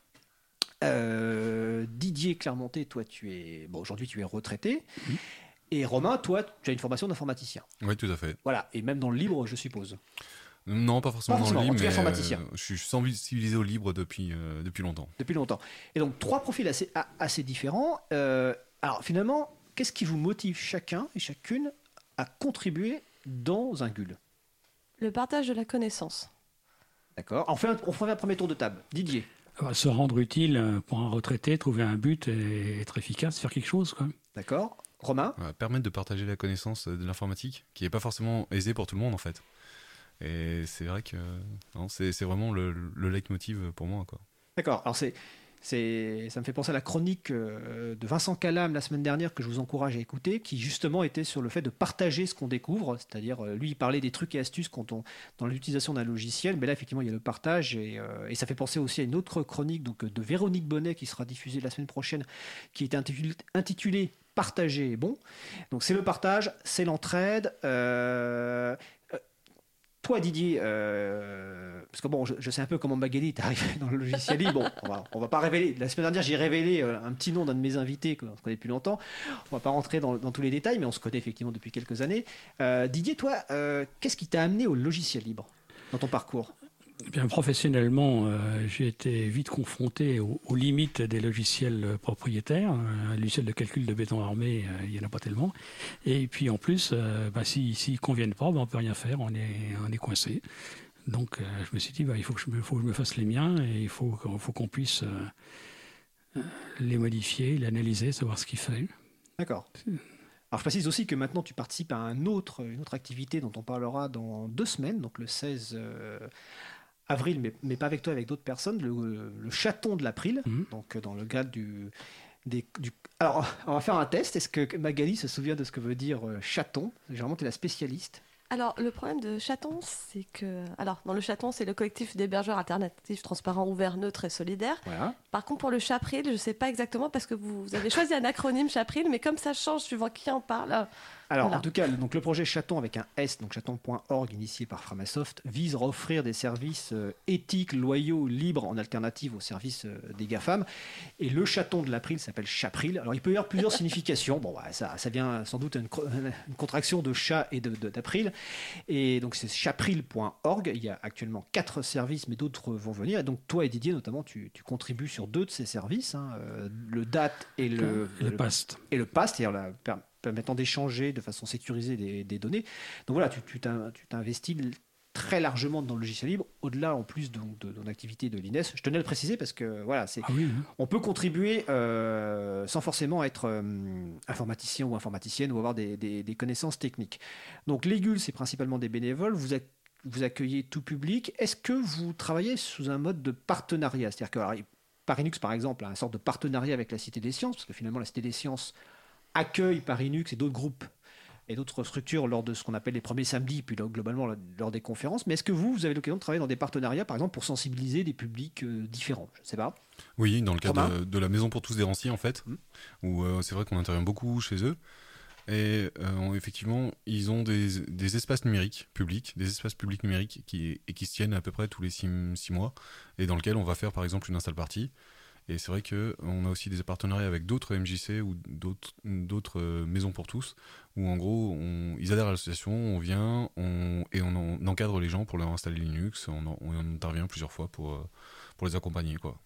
Didier Clermonté, toi tu es, bon aujourd'hui tu es retraité. Et Romain, toi, tu as une formation d'informaticien. Oui, tout à fait. Voilà, et même dans le libre, je suppose. Non, pas forcément, dans le libre, mais euh, je suis sensibilisé au libre depuis, euh, depuis longtemps. Depuis longtemps. Et donc, trois profils assez, assez différents. Euh, alors, finalement, qu'est-ce qui vous motive chacun et chacune à contribuer dans un GUL Le partage de la connaissance. D'accord. On, fait un, on fait un premier tour de table. Didier Se rendre utile pour un retraité, trouver un but et être efficace, faire quelque chose. D'accord. Romain Permettre de partager la connaissance de l'informatique, qui n'est pas forcément aisée pour tout le monde en fait. Et c'est vrai que c'est vraiment le, le leitmotiv pour moi. D'accord. Alors c'est ça me fait penser à la chronique euh, de Vincent Calam la semaine dernière que je vous encourage à écouter, qui justement était sur le fait de partager ce qu'on découvre, c'est-à-dire euh, lui il parlait des trucs et astuces dans l'utilisation d'un logiciel, mais là effectivement il y a le partage et, euh, et, ça fait penser aussi à une autre chronique donc de Véronique Bonnet qui sera diffusée la semaine prochaine, qui est intitulée, intitulée Partager est bon. Donc c'est le partage, c'est l'entraide. Toi, Didier, euh, parce que bon, je, sais un peu comment Magali est arrivé [LAUGHS] dans le logiciel libre. Bon, on va, va pas révéler. La semaine dernière, j'ai révélé euh, un petit nom d'un de mes invités qu'on connaît depuis longtemps. On va pas rentrer dans, tous les détails, mais on se connaît effectivement depuis quelques années. Euh, Didier, toi, qu'est-ce qui t'a amené au logiciel libre dans ton parcours? Eh professionnellement, j'ai été vite confronté aux, limites des logiciels propriétaires. Un logiciel de calcul de béton armé, il n'y en a pas tellement. Et puis en plus, bah, s'ils ne conviennent pas, bah, on ne peut rien faire, on est, coincé. Donc euh, je me suis dit, bah, il faut que, je me, fasse les miens et il faut, qu'on puisse euh, euh, les modifier, les analyser, savoir ce qu'il fait. D'accord. Alors je précise aussi que maintenant tu participes à une autre activité dont on parlera dans deux semaines, donc le 16 avril, mais, mais, pas avec toi, avec d'autres personnes, le, chaton de l'April, mhm. donc dans le cadre du, du... Alors on va faire un test. Est-ce que Magali se souvient de ce que veut dire chaton? Généralement tu es la spécialiste. Alors, le problème de Chaton, c'est que. Alors, dans le Chaton, c'est le collectif d'hébergeurs alternatifs, transparents, ouverts, neutres et solidaires. Par contre, pour le Chapril, je ne sais pas exactement parce que vous, avez choisi un acronyme Chapril, mais comme ça change suivant qui en parle. Alors, en tout cas, donc, le projet Chaton avec un S, donc chaton.org, initié par Framasoft, vise à offrir des services euh, éthiques, loyaux, libres, en alternative aux services euh, des GAFAM. Et le chaton de l'April s'appelle Chapril. Alors, il peut y avoir plusieurs [LAUGHS] significations. Bon, ça, ça vient sans doute une, [LAUGHS] une contraction de chat et d'April. Et donc, c'est chapril.org. Il y a actuellement quatre services, mais d'autres vont venir. Et donc, toi et Didier, notamment, tu, contribues sur deux de ces services, hein, euh, le DAT et le, le, le PAST. Et le PAST, c'est-à-dire la permettant d'échanger de façon sécurisée des, données. Donc voilà, tu t'investis très largement dans le logiciel libre, au-delà en plus de, de, ton activité de l'INES. Je tenais à le préciser parce que voilà, c'est, ah on peut contribuer euh, sans forcément être euh, informaticien ou informaticienne ou avoir des, connaissances techniques. Donc l'EGUL, c'est principalement des bénévoles. Vous, vous accueillez tout public. Est-ce que vous travaillez sous un mode de partenariat? C'est-à-dire que Parinux, par exemple, a une sorte de partenariat avec la Cité des Sciences, parce que finalement, la Cité des Sciences accueille Parinux et d'autres groupes et d'autres structures lors de ce qu'on appelle les premiers samedis, puis globalement lors des conférences. Mais est-ce que vous, vous avez l'occasion de travailler dans des partenariats, par exemple, pour sensibiliser des publics euh, différents? Je ne sais pas. Oui, dans le cadre de, la Maison pour tous des Ranciers, en fait, mmh. où euh, c'est vrai qu'on intervient beaucoup chez eux. Et euh, effectivement, ils ont des, espaces numériques publics, des espaces publics numériques qui, et qui se tiennent à peu près tous les six, six mois, et dans lesquels on va faire par exemple une install party. Et c'est vrai qu'on a aussi des partenariats avec d'autres MJC ou d'autres euh, maisons pour tous, où en gros, ils adhèrent à l'association, on vient et on, encadre les gens pour leur installer Linux, on, intervient plusieurs fois pour, euh, pour les accompagner. quoi.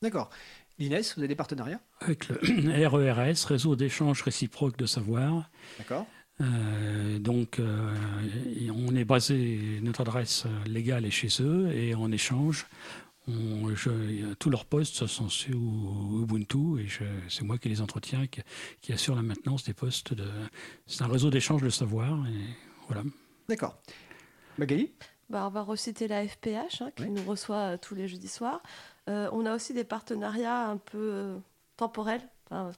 D'accord. L'INES, vous avez des partenariats? Avec le [CLEARS THROAT] RERS, Réseau d'échange réciproque de savoir. D'accord. Euh, donc, on est basé, notre adresse légale est chez eux, et en échange, tous leurs postes sont sur Ubuntu et c'est moi qui les entretiens, qui, assure la maintenance des postes. De, c'est un réseau d'échange de savoir. Et voilà. D'accord. Magali? Bah, On va reciter la FPH hein, qui nous reçoit euh, tous les jeudis soirs. Euh, on a aussi des partenariats un peu euh, temporels,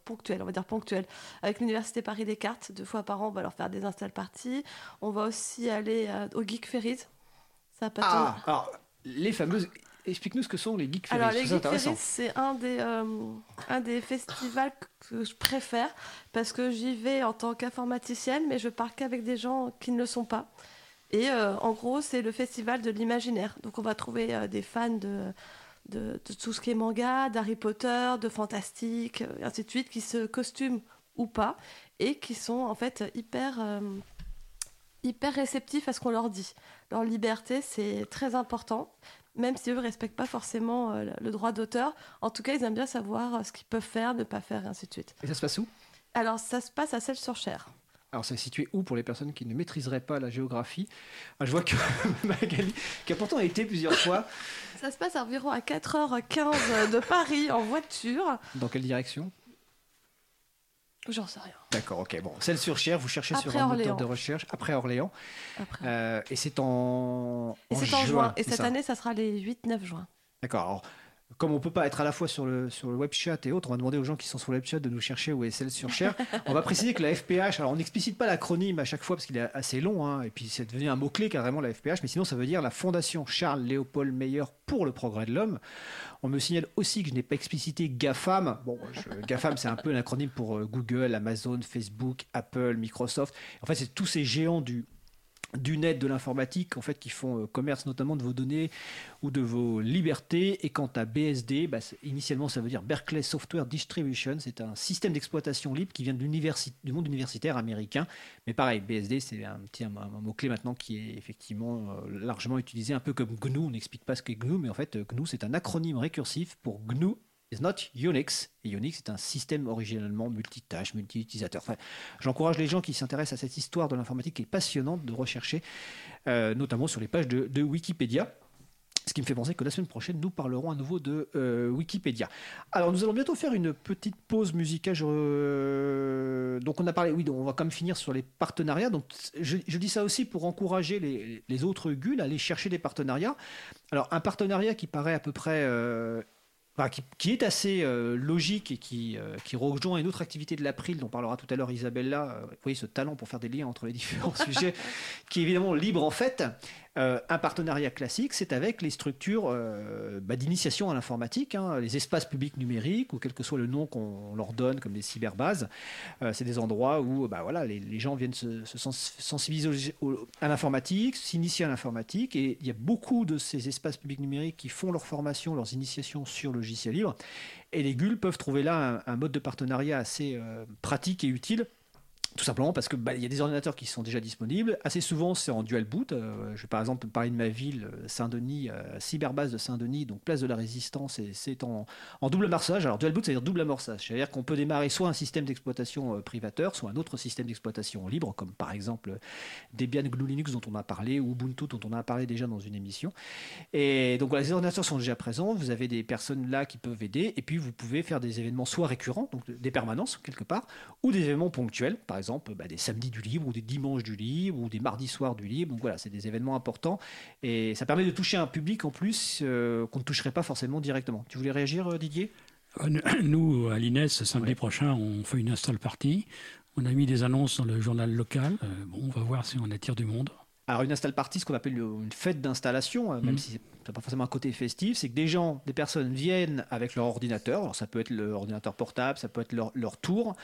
ponctuels, on va dire ponctuels, avec l'Université Paris Descartes. Deux fois par an, on va leur faire des install parties. On va aussi aller au Geek Ferries. Ça ah, alors, les fameuses Explique-nous ce que sont les Geek Ferries. Alors, les Geek Ferries, c'est un, des, euh, un des festivals que je préfère parce que j'y vais en tant qu'informaticienne, mais je pars qu'avec des gens qui ne le sont pas. Et euh, en gros, c'est le festival de l'imaginaire. Donc, on va trouver euh, des fans de, de, tout ce qui est manga, d'Harry Potter, de fantastique, et ainsi de suite, qui se costument ou pas et qui sont en fait hyper hyper réceptifs à ce qu'on leur dit. Leur liberté, c'est très important même si eux ne respectent pas forcément euh, le droit d'auteur. En tout cas, ils aiment bien savoir euh, ce qu'ils peuvent faire, ne pas faire, et ainsi de suite. Et ça se passe où? Alors, ça se passe à Celle-sur-Cher. Alors, ça est situé où pour les personnes qui ne maîtriseraient pas la géographie? Ah, Je vois que [LAUGHS] Magali, qui a pourtant été plusieurs fois. Ça se passe environ à 4h15 de Paris en voiture. Dans quelle direction? J'en sais rien. D'accord, ok. Bon, celle sur Cher, vous cherchez sur un moteur de recherche après Orléans. Euh, et c'est en, et c'est en juin. Et cette année, ça sera les 8-9 juin. D'accord. Alors, comme on peut pas être à la fois sur le, sur le web chat et autres, on va demander aux gens qui sont sur le web chat de nous chercher où est celle sur Cher. [LAUGHS] on va préciser que la FPH, alors on n'explicite pas l'acronyme à chaque fois parce qu'il est assez long, hein, et puis c'est devenu un mot-clé carrément la FPH, mais sinon ça veut dire la Fondation Charles Léopold Meyer pour le progrès de l'homme. On me signale aussi que je n'ai pas explicité GAFAM. Bon, GAFAM, c'est un peu un acronyme pour euh, Google, Amazon, Facebook, Apple, Microsoft. En fait, c'est tous ces géants du du net, de l'informatique, en fait, qui font euh, commerce notamment de vos données ou de vos libertés. Et quant à BSD, bah, initialement, ça veut dire Berkeley Software Distribution. C'est un système d'exploitation libre qui vient du monde universitaire américain. Mais pareil, BSD, c'est un petit un, mot-clé maintenant qui est effectivement euh, largement utilisé, un peu comme GNU. On n'explique pas ce qu'est GNU, mais en fait, GNU, c'est un acronyme récursif pour GNU is not Unix. Et Unix est un système originellement multitâche, multi-utilisateur. Enfin, J'encourage les gens qui s'intéressent à cette histoire de l'informatique qui est passionnante de rechercher, euh, notamment sur les pages de, Wikipédia. Ce qui me fait penser que la semaine prochaine, nous parlerons à nouveau de euh, Wikipédia. Alors, nous allons bientôt faire une petite pause musicale. Donc, on a parlé, oui, donc on va quand même finir sur les partenariats. Donc, je, dis ça aussi pour encourager les, autres GUL à aller chercher des partenariats. Alors, un partenariat qui paraît à peu près euh, qui, est assez euh, logique et qui, euh, qui, rejoint une autre activité de l'April dont parlera tout à l'heure Isabella. Euh, vous voyez ce talent pour faire des liens entre les différents [LAUGHS] sujets, qui est évidemment libre en fait. Euh, un partenariat classique, c'est avec les structures euh, bah, d'initiation à l'informatique, hein, les espaces publics numériques, ou quel que soit le nom qu'on leur donne, comme des cyberbases. Euh, c'est des endroits où bah, voilà, les, gens viennent se, sensibiliser à l'informatique, s'initier à l'informatique, et il y a beaucoup de ces espaces publics numériques qui font leur formation, leurs initiations sur logiciel libre. Et les GUL peuvent trouver là un mode de partenariat assez pratique et utile tout simplement parce que bah, y a des ordinateurs qui sont déjà disponibles. Assez souvent, c'est en dual boot. Euh, je vais par exemple parler de ma ville, euh, Saint-Denis, euh, cyberbase de Saint-Denis, donc place de la Résistance, et c'est en, double amorçage. Alors dual boot, c'est-à-dire double amorçage. C'est-à-dire qu'on peut démarrer soit un système d'exploitation privateur, soit un autre système d'exploitation libre, comme par exemple Debian GNU Linux dont on a parlé, ou Ubuntu dont on a parlé déjà dans une émission. Et donc les ordinateurs sont déjà présents. Vous avez des personnes là qui peuvent aider, et puis vous pouvez faire des événements soit récurrents, donc des permanences quelque part, ou des événements ponctuels, par exemple bah, des samedis du libre ou des dimanches du libre ou des mardis soirs du libre. Donc voilà, c'est des événements importants et ça permet de toucher un public en plus euh, qu'on ne toucherait pas forcément directement. Tu voulais réagir, euh, Didier? Euh, [CLEARS THROAT] Nous, à l'INES, samedi prochain, on fait une install party. On a mis des annonces dans le journal local. bon, on va voir si on attire du monde. Alors une install party, ce qu'on appelle une fête d'installation, même mmh. si c'est pas forcément un côté festif, c'est que des gens, des personnes viennent avec leur ordinateur. Alors ça peut être l'ordinateur portable, ça peut être leur, leur tour,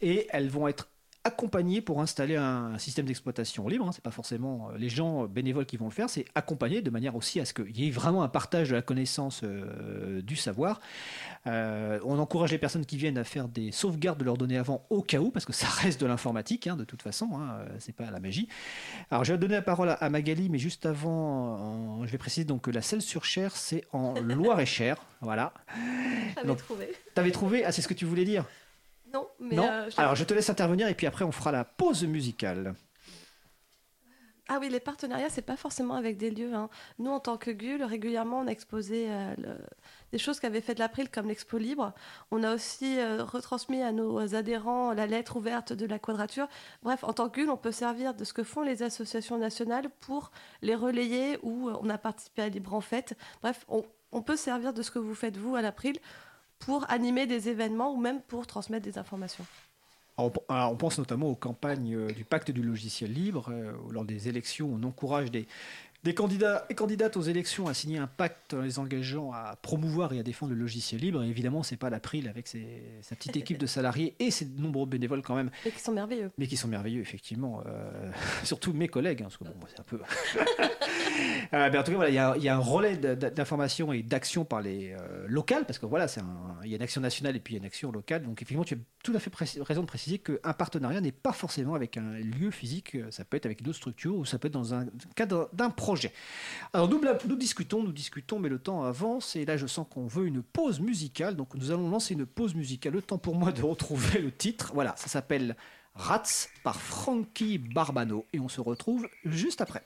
et elles vont être accompagner pour installer un, système d'exploitation libre. Hein. C'est pas forcément euh, les gens bénévoles qui vont le faire, c'est accompagner de manière aussi à ce qu'il y ait vraiment un partage de la connaissance euh, du savoir. Euh, on encourage les personnes qui viennent à faire des sauvegardes de leurs données avant au cas où, parce que ça [LAUGHS] reste de l'informatique hein, de toute façon, hein, c'est pas la magie. Alors je vais donner la parole à, Magali, mais juste avant, je vais préciser donc que la selle sur Cher, c'est en Loire-et-Cher, [LAUGHS] voilà. J'avais trouvé. T'avais trouvé? Ah, c'est ce que tu voulais dire? Non, mais. Non euh, Alors je te laisse intervenir et puis après on fera la pause musicale. Ah oui, les partenariats, c'est pas forcément avec des lieux. Hein. Nous, en tant que GUL, régulièrement, on a exposé euh, des choses qu'avait fait de l'April, comme l'Expo Libre. On a aussi euh, retransmis à nos adhérents la lettre ouverte de la Quadrature. Bref, en tant que GUL, on peut servir de ce que font les associations nationales pour les relayer ou on a participé à Libre en Fête. Bref, on, on peut servir de ce que vous faites, vous, à l'April, pour animer des événements ou même pour transmettre des informations. on pense notamment aux campagnes euh, du pacte du logiciel libre. Euh, lors des élections, on encourage des, des candidats et candidates aux élections à signer un pacte en les engageant à promouvoir et à défendre le logiciel libre. Et évidemment, c'est pas l'April avec sa petite [LAUGHS] équipe de salariés et ses nombreux bénévoles quand même. Mais qui sont merveilleux. Mais qui sont merveilleux, effectivement. Euh, [LAUGHS] surtout mes collègues, hein, parce que bon, c'est un peu. [LAUGHS] euh, en tout cas, voilà, il y, a un relais d'information et d'action par les euh, locales, parce que voilà, il y a une action nationale et puis il y a une action locale. Donc effectivement, tu as tout à fait raison de préciser qu'un partenariat n'est pas forcément avec un lieu physique. Ça peut être avec d'autres structures ou ça peut être dans un cadre d'un projet alors nous, nous discutons, nous discutons, mais le temps avance et là je sens qu'on veut une pause musicale. Donc nous allons lancer une pause musicale. Le temps pour moi de retrouver le titre. Voilà, ça s'appelle Rats par Frankie Barbano et on se retrouve juste après.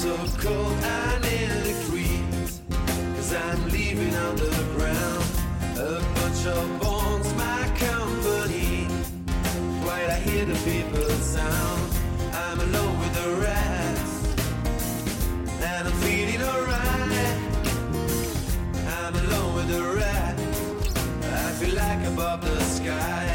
so cold I nearly freeze Cause I'm leaving on the ground. A bunch of bones, my company. While I hear the people sound I'm alone with the rest. And I'm feeling alright. I'm alone with the rest. I feel like above the sky.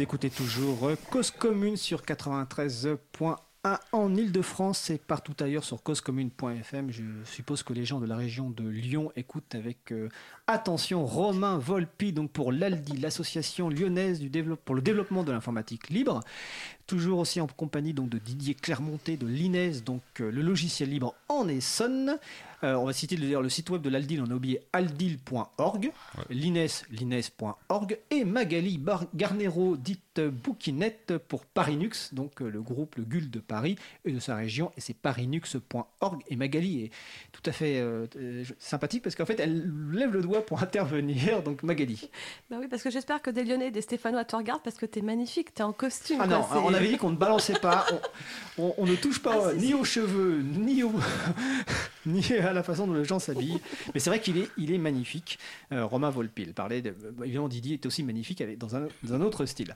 Écoutez toujours euh, Cause Commune sur 93.1 en Ile-de-France et partout ailleurs sur causecommune.fm. Je suppose que les gens de la région de Lyon écoutent avec euh, attention Romain Volpi donc pour l'ALDI, l'association lyonnaise du pour le développement de l'informatique libre. Toujours aussi en compagnie donc de Didier Clermonté de l'INES, donc euh, le logiciel libre en Essonne. Euh, on va citer d'ailleurs le site web de l'Aldil, on a oublié aldil.org, l'INES, l'INES.org, et Magali Bar- Garnero, dite Bouquinette pour Parinux, donc euh, le groupe, le GUL de Paris et de sa région, et c'est parinux.org. Et Magali est tout à fait euh, euh, sympathique parce qu'en fait, elle lève le doigt pour [LAUGHS] intervenir, donc Magali. Bah oui, parce que j'espère que des Lyonnais et des Stéphanois te regardent parce que t'es magnifique, t'es en costume. Ah quoi, non, avait dit qu'on ne balançait pas, on, on- on ne touche pas Ah, ni aux cheveux, ni, au, [LAUGHS] ni à la façon dont les gens s'habillent. Mais c'est vrai qu'il est, il est magnifique. Euh, Romain Volpi, il parlait, de, bah, évidemment Didier est aussi magnifique avec, dans, un, dans un autre style.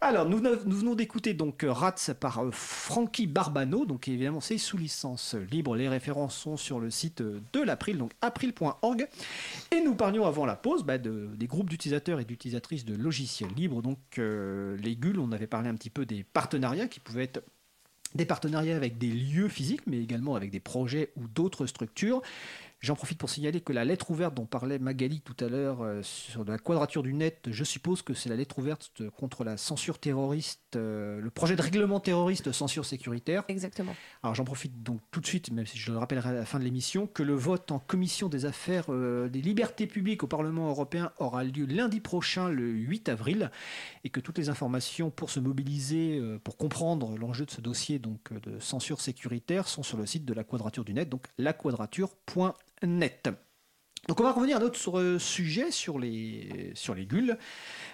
Alors, nous, nous venons d'écouter donc euh, Rats par euh, Frankie Barbano, donc évidemment c'est sous licence libre. Les références sont sur le site euh, de l'April, donc april.org. Et nous parlions avant la pause bah, de- des groupes d'utilisateurs et d'utilisatrices de logiciels libres, donc euh, les GUL, on avait parlé un petit peu des partenariats qui pouvaient être des partenariats avec des lieux physiques, mais également avec des projets ou d'autres structures. J'en profite pour signaler que la lettre ouverte dont parlait Magali tout à l'heure euh, sur la quadrature du net, je suppose que c'est la lettre ouverte contre la censure terroriste, euh, le projet de règlement terroriste censure sécuritaire. Exactement. Alors j'en profite donc tout de suite, même si je le rappellerai à la fin de l'émission, que le vote en commission des affaires euh, des libertés publiques au Parlement européen aura lieu lundi prochain, le 8 avril, et que toutes les informations pour se mobiliser, pour comprendre l'enjeu de ce dossier donc de censure sécuritaire sont sur le site de la Quadrature du Net, donc laquadrature.net. Donc on va revenir à notre euh, sujet sur les, sur les GUL,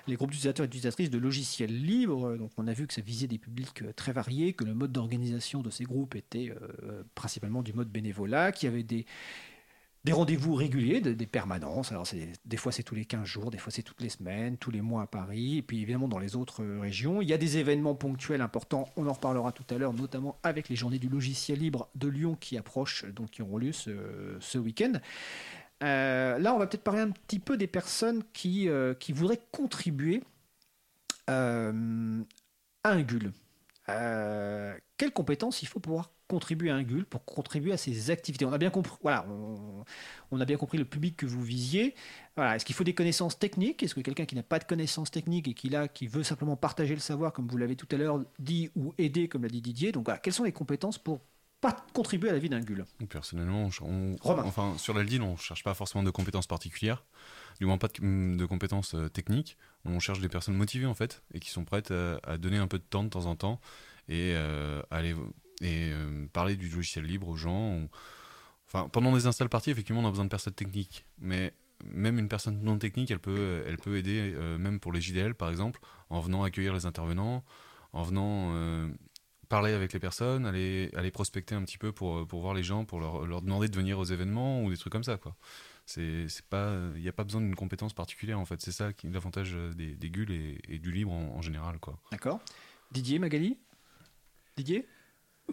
les groupes d'utilisateurs et d'utilisatrices de logiciels libres. Donc on a vu que ça visait des publics euh, très variés, que le mode d'organisation de ces groupes était euh, principalement du mode bénévolat, qu'il y avait des, des rendez-vous réguliers, des, permanences. Alors des fois c'est tous les 15 jours, des fois c'est toutes les semaines, tous les mois à Paris, et puis évidemment dans les autres euh, régions. Il y a des événements ponctuels importants, on en reparlera tout à l'heure, notamment avec les journées du logiciel libre de Lyon qui approchent, donc qui auront lieu ce, week-end. Euh, là, on va peut-être parler un petit peu des personnes qui, euh, voudraient contribuer à un GUL. Quelles compétences il faut pouvoir contribuer à un GUL, pour contribuer à ces activités On a bien compris, voilà, on, on a bien compris le public que vous visiez. Voilà, est-ce qu'il faut des connaissances techniques? Est-ce que quelqu'un qui n'a pas de connaissances techniques et qui là, qui veut simplement partager le savoir, comme vous l'avez tout à l'heure dit, ou aider, comme l'a dit Didier Donc voilà, quelles sont les compétences pour pas contribuer à la vie d'un GUL? Personnellement, on- Romain. enfin, sur la LDIL, on ne cherche pas forcément de compétences particulières, du moins pas de, de compétences euh, techniques. On cherche des personnes motivées en fait et qui sont prêtes à, à donner un peu de temps de temps en temps et euh, aller et euh, parler du logiciel libre aux gens. Enfin, pendant des install parties, effectivement, on a besoin de personnes techniques, mais même une personne non technique, elle peut, elle peut aider, euh, même pour les JDL par exemple, en venant accueillir les intervenants, en venant euh, parler avec les personnes, aller, aller prospecter un petit peu pour, pour voir les gens, pour leur, leur demander de venir aux événements ou des trucs comme ça. Il n'y a pas besoin d'une compétence particulière en fait. C'est ça qui est l'avantage des, des GUL et, du libre en, en général. D'accord. Didier, Magali? Didier?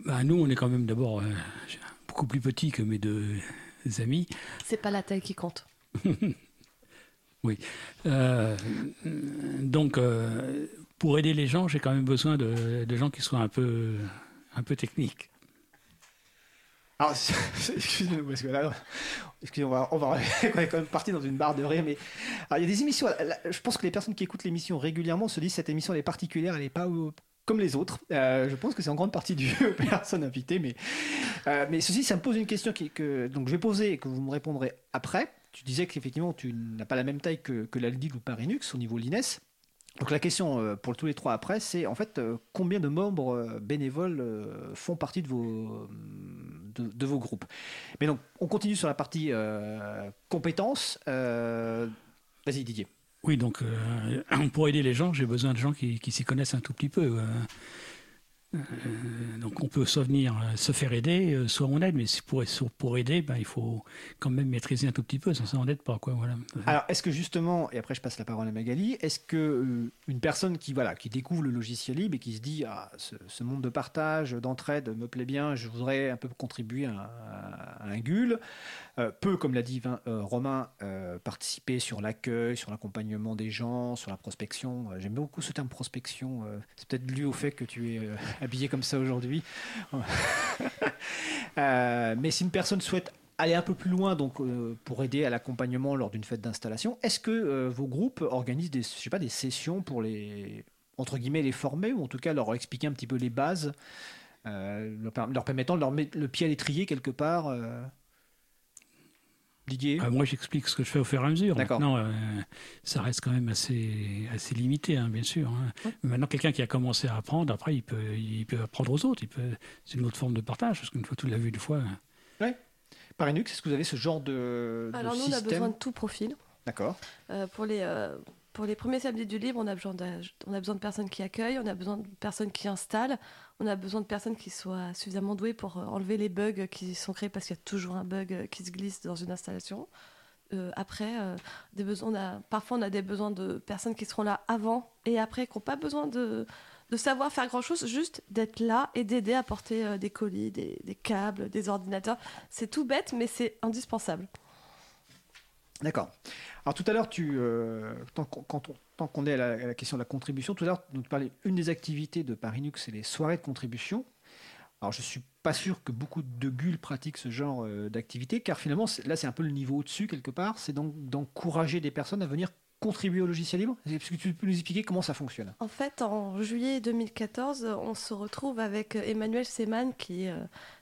Bah, nous, on est quand même d'abord euh, beaucoup plus petits que mes deux amis. C'est pas la taille qui compte. [LAUGHS] Euh, donc, euh, pour aider les gens, j'ai quand même besoin de, de gens qui soient un peu, un peu techniques. Alors, [LAUGHS] excusez-nous, parce que là, excusez, on va, on va, [LAUGHS] on est quand même parti dans une barre de rire, mais alors, il y a des émissions. là, je pense que les personnes qui écoutent l'émission régulièrement se disent cette émission elle est particulière, elle n'est pas comme les autres. Euh, je pense que c'est en grande partie [LAUGHS] dû aux personnes invitées, mais euh, mais ceci, ça me pose une question qui, que donc je vais poser et que vous me répondrez après. Tu disais qu'effectivement tu n'as pas la même taille que, que l'Aldig ou Parinux au niveau l'INES. Donc la question euh, pour tous les trois après, c'est en fait combien de membres bénévoles font partie de vos, de, de vos groupes? Mais donc on continue sur la partie compétences. Vas-y Didier. Oui, donc euh, [CLEARS THROAT] pour aider les gens, j'ai besoin de gens qui, s'y connaissent un tout petit peu. euh. Euh, donc on peut soit venir se faire aider, soit on aide, mais pour, aider, ben, il faut quand même maîtriser un tout petit peu, sans ça on n'aide pas. Quoi, voilà. Alors est-ce que justement, et après je passe la parole à Magali, est-ce que une personne qui qui découvre le logiciel libre et qui se dit ah, ce, monde de partage, d'entraide me plaît bien, je voudrais un peu contribuer à, à- à un GUL, euh, peut, comme l'a dit euh, Romain, euh, participer sur l'accueil, sur l'accompagnement des gens, sur la prospection. J'aime beaucoup ce terme prospection. C'est peut-être dû au fait que tu es [LAUGHS] habillé comme ça aujourd'hui. [LAUGHS] Mais si une personne souhaite aller un peu plus loin donc pour aider à l'accompagnement lors d'une fête d'installation, est-ce que vos groupes organisent des je sais pas des sessions pour les entre guillemets les former ou en tout cas leur expliquer un petit peu les bases leur, per- leur permettant de leur mettre le pied à l'étrier quelque part Didier Ah, moi, j'explique ce que je fais au fur et à mesure. Maintenant, euh, ça reste quand même assez, assez limité, hein, bien sûr. hein. Maintenant, quelqu'un qui a commencé à apprendre, après, il peut, il peut apprendre aux autres. Il peut... C'est une autre forme de partage, parce qu'une fois que tu l'as vu une fois. Parinux, est-ce que vous avez ce genre de, de Alors nous, on a système besoin de tout profil. D'accord. Euh, pour, les, euh, pour les premiers samedis du libre, on a, besoin d'âge- on a besoin de personnes qui accueillent, on a besoin de personnes qui installent, on a besoin de personnes qui soient suffisamment douées pour euh, enlever les bugs qui sont créés parce qu'il y a toujours un bug euh, qui se glisse dans une installation. Euh, après, des besoins, parfois on a des besoins de personnes qui seront là avant et après, qui n'ont pas besoin de, de savoir faire grand-chose, juste d'être là et d'aider à porter des colis, des câbles, des ordinateurs. C'est tout bête, mais c'est indispensable. D'accord. Alors tout à l'heure, tu, euh, tant qu'on est à la, question de la contribution, tout à l'heure, tu parlais une des activités de Parinux, c'est les soirées de contribution. Alors je suis pas sûr que beaucoup de GUL pratiquent ce genre euh, d'activité, car finalement, là c'est un peu le niveau au-dessus quelque part, c'est donc d'encourager des personnes à venir contribuer au logiciel libre. Est-ce que tu peux nous expliquer comment ça fonctionne? En fait, en juillet 2014, on se retrouve avec Emmanuel Seman, qui est euh,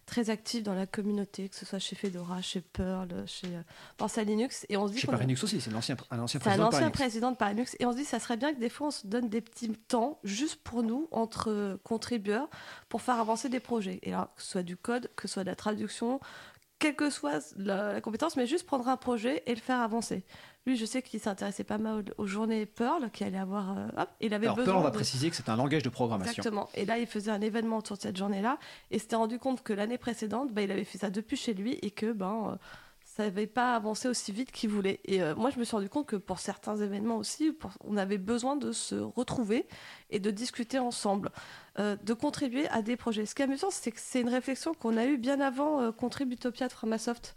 très actif dans la communauté, que ce soit chez Fedora, chez Perl, chez euh, Pense à Linux. Et on se dit Chez Parinux aussi, c'est l'ancien un ancien c'est un président de ancien président de Parinux. Et on se dit, ça serait bien que des fois, on se donne des petits temps juste pour nous, entre euh, contributeurs, pour faire avancer des projets. Et là, que ce soit du code, que ce soit de la traduction, quelle que soit la, la compétence, mais juste prendre un projet et le faire avancer. Lui, je sais qu'il s'intéressait pas mal aux, aux journées Perl, qui allait avoir. euh, hop, il avait Alors besoin Perl, on va de- préciser que c'est un langage de programmation. Exactement. Et là, il faisait un événement autour de cette journée-là et s'était rendu compte que l'année précédente, bah, il avait fait ça depuis chez lui et que ben, euh, ça n'avait pas avancé aussi vite qu'il voulait. Et euh, moi, je me suis rendu compte que pour certains événements aussi, pour- on avait besoin de se retrouver et de discuter ensemble, de contribuer à des projets. Ce qui est amusant, c'est que c'est une réflexion qu'on a eue bien avant Contributopia de Framasoft.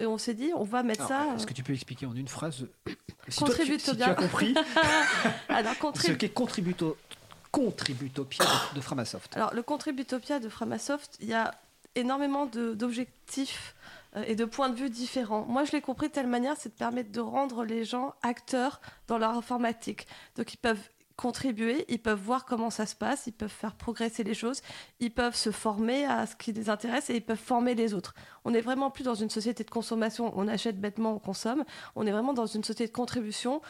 Et on s'est dit, on va mettre Alors, ça. Est-ce euh, que tu peux expliquer en une phrase si toi, tu, si tu Contributopia. as compris [LAUGHS] Alors, ce contribu- qu'est contributo, contributopia de, de Framasoft Alors, le Contributopia de Framasoft, il y a énormément d'objectifs euh, et de points de vue différents. Moi, je l'ai compris de telle manière, c'est de permettre de rendre les gens acteurs dans leur informatique. Donc, ils peuvent contribuer, ils peuvent voir comment ça se passe, ils peuvent faire progresser les choses, ils peuvent se former à ce qui les intéresse et ils peuvent former les autres. On n'est vraiment plus dans une société de consommation, on achète bêtement, on consomme. On est vraiment dans une société de contribution.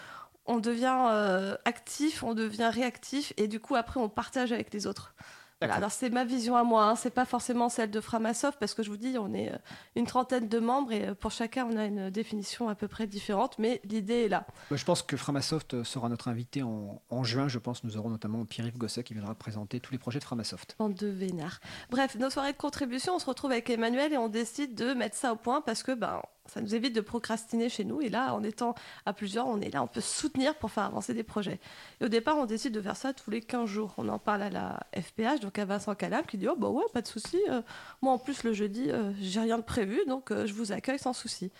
On devient euh, actif, on devient réactif et du coup après on partage avec les autres. Voilà, alors c'est ma vision à moi, hein. c'est pas forcément celle de Framasoft parce que je vous dis on est euh, une trentaine de membres et euh, pour chacun on a une définition à peu près différente, mais l'idée est là. Bah, Je pense que Framasoft euh, sera notre invité en, en juin. Je pense nous aurons notamment Pierre-Yves Gosset qui viendra présenter tous les projets de Framasoft. Bande de vénards. Bref, nos soirées de contribution, on se retrouve avec Emmanuel et on décide de mettre ça au point parce que ben, ça nous évite de procrastiner chez nous. Et là, en étant à plusieurs, on est là, on peut soutenir pour faire avancer des projets. Et au départ, on décide de faire ça tous les 15 jours. On en parle à la FPH, donc à Vincent Calam, qui dit Oh, bah ouais, pas de souci. euh, moi, en plus, le jeudi, euh, j'ai rien de prévu, donc euh, je vous accueille sans souci.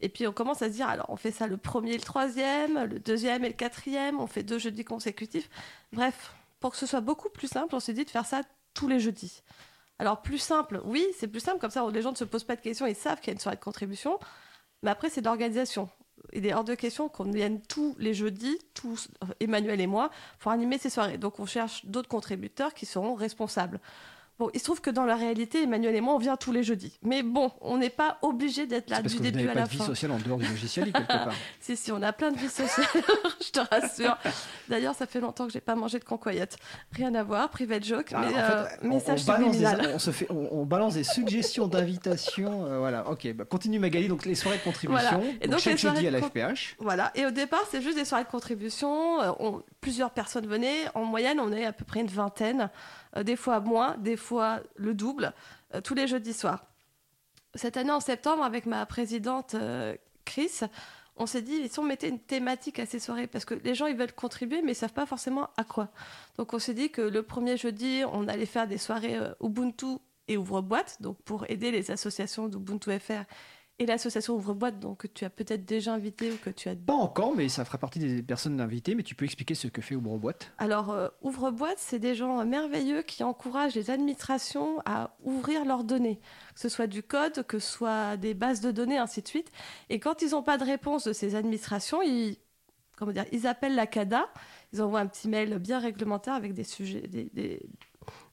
Et puis on commence à se dire, alors on fait ça le premier et le troisième, le deuxième et le quatrième, on fait deux jeudis consécutifs. Bref, pour que ce soit beaucoup plus simple, on s'est dit de faire ça tous les jeudis. Alors plus simple, oui, c'est plus simple, comme ça les gens ne se posent pas de questions, ils savent qu'il y a une soirée de contribution, mais après c'est de l'organisation. Il est hors de question qu'on vienne tous les jeudis, tous, euh, Emmanuel et moi, pour animer ces soirées. Donc on cherche d'autres contributeurs qui seront responsables. Bon, il se trouve que dans la réalité, Emmanuel et moi, on vient tous les jeudis. Mais bon, on n'est pas obligé d'être là parce du que vous début à pas la de vie fin. sociale en dehors du logiciel [LAUGHS] quelque part. Si, si, on a plein de vie sociale, [LAUGHS] je te rassure. D'ailleurs, ça fait longtemps que j'ai pas mangé de concoyette. Rien à voir, private joke, Ah, mais en euh, on- message on, balance des, on, se fait, on, on balance des suggestions d'invitation. euh, voilà, ok. Bah, continue Magali. Donc les soirées de contribution. Voilà. Et donc, donc, chaque jeudi à la FPH. Voilà, et au départ, c'est juste des soirées de contribution. euh, on- plusieurs personnes venaient. En moyenne, on est à peu près une vingtaine. Euh, des fois moins, des fois le double, euh, tous les jeudis soirs. Cette année, en septembre, avec ma présidente euh, Chris, on s'est dit, si on mettait une thématique à ces soirées Parce que les gens, ils veulent contribuer, mais ils savent pas forcément à quoi. Donc, on s'est dit que le premier jeudi, on allait faire des soirées Ubuntu et ouvre-boîte, donc pour aider les associations d'Ubuntu FR et l'association ouvre-boîte, donc que tu as peut-être déjà invité ou que tu as Pas encore, mais ça fera partie des personnes invitées. Mais tu peux expliquer ce que fait Ouvre Boîte. Alors, euh, ouvre-boîte, c'est des gens euh, merveilleux qui encouragent les administrations à ouvrir leurs données, que ce soit du code, que ce soit des bases de données, ainsi de suite. Et quand ils n'ont pas de réponse de ces administrations, ils, comment dire, ils appellent la CADA, ils envoient un petit mail bien réglementaire avec des sujets, des- des-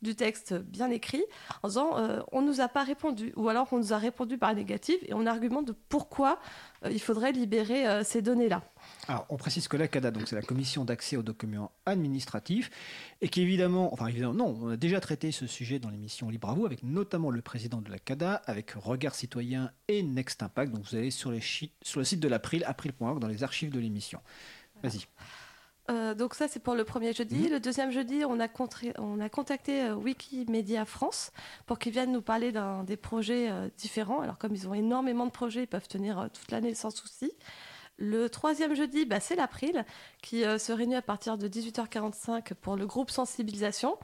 du texte bien écrit, en disant euh, on nous a pas répondu, ou alors on nous a répondu par négatif, et on argumente de pourquoi euh, il faudrait libérer euh, ces données-là. Alors, on précise que la CADA, donc c'est la Commission d'accès aux documents administratifs, et qui évidemment, enfin évidemment, non, on a déjà traité ce sujet dans l'émission Libre à vous, avec notamment le président de la CADA, avec Regard Citoyen et Next Impact. Donc vous allez sur, les sur le site de l'April, april.org, dans les archives de l'émission. Vas-y. Euh, donc ça, c'est pour le premier jeudi. Mhm. Le deuxième jeudi, on a, contré- on a contacté euh, Wikimedia France pour qu'ils viennent nous parler des projets euh, différents. Alors comme ils ont énormément de projets, ils peuvent tenir toute l'année sans souci. Le troisième jeudi, bah, c'est l'April, qui se réunit à partir de 18h45 pour le groupe sensibilisation.